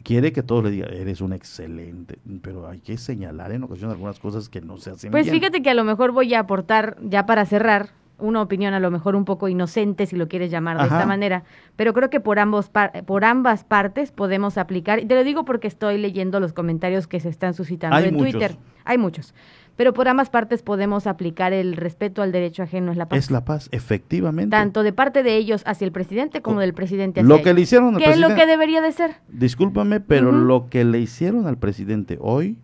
Quiere que todos le digan, eres un excelente, pero hay que señalar en ocasiones algunas cosas que no se hacen Pues bien. fíjate que a lo mejor voy a aportar, ya para cerrar, una opinión a lo mejor un poco inocente, si lo quieres llamar de Ajá. esta manera, pero creo que por, ambos par- por ambas partes podemos aplicar, y te lo digo porque estoy leyendo los comentarios que se están suscitando Hay en muchos. Twitter, hay muchos, pero por ambas partes podemos aplicar el respeto al derecho ajeno es la paz. Es la paz, efectivamente. Tanto de parte de ellos hacia el presidente como del presidente hacia Lo que ellos. le hicieron al ¿Qué es lo presidente- que debería de ser? Discúlpame, pero lo que le hicieron al presidente hoy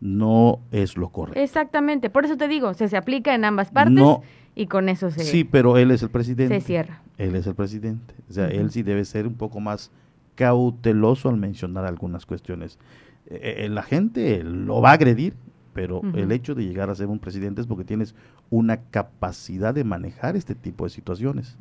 no es lo correcto. Exactamente, por eso te digo, se, se aplica en ambas partes No. Y con eso se... Sí, pero él es el presidente. se cierra. Él es el presidente. O sea, él sí debe ser un poco más cauteloso al mencionar algunas cuestiones. Eh, eh, la gente lo va a agredir, pero el hecho de llegar a ser un presidente es porque tienes una capacidad de manejar este tipo de situaciones.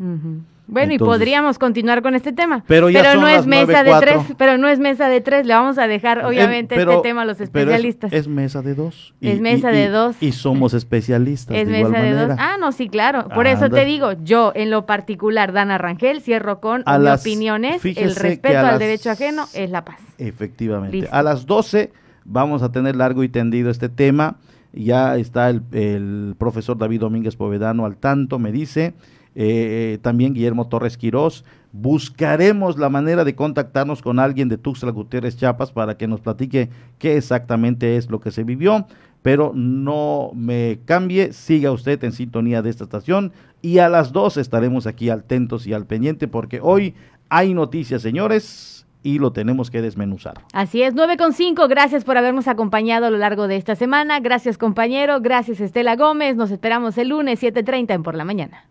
Bueno, y podríamos continuar con este tema. Pero ya son no las es mesa de 9:04. tres, pero no es mesa de tres, le vamos a dejar obviamente Eh, pero- este tema a los pero es- especialistas. Es, mesa de dos. Es mesa de dos. Y somos especialistas. Es de igual mesa de manera. dos. Ah, no, sí, claro. Por eso Anda. te digo, yo en lo particular, Dana Rangel, cierro con A mi las- fíjese el respeto al las- derecho ajeno es la paz. Efectivamente. Listo. A las 12 vamos a tener largo y tendido este tema. Ya está el, profesor David Domínguez Povedano al tanto, me dice. eh, también Guillermo Torres Quirós. Buscaremos la manera de contactarnos con alguien de Tuxtla Gutiérrez Chiapas para que nos platique qué exactamente es lo que se vivió. Pero no me cambie, siga usted en sintonía de esta estación y a las 12 estaremos aquí atentos y al pendiente porque hoy hay noticias, señores, y lo tenemos que desmenuzar. Así es, 9 con 5, gracias por habernos acompañado a lo largo de esta semana. Gracias compañero, gracias Estela Gómez. Nos esperamos el lunes 7.30 en Por la Mañana.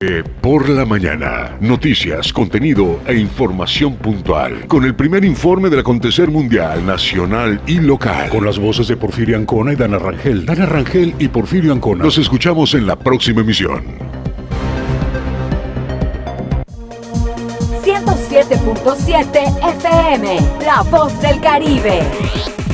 Eh, Por la mañana, noticias, contenido e información puntual. Con el primer informe del acontecer mundial, nacional y local. Con las voces de Porfirio Ancona y Dana Rangel. Dana Rangel y Porfirio Ancona. Nos escuchamos en la próxima emisión. 107.7 FM, La Voz del Caribe.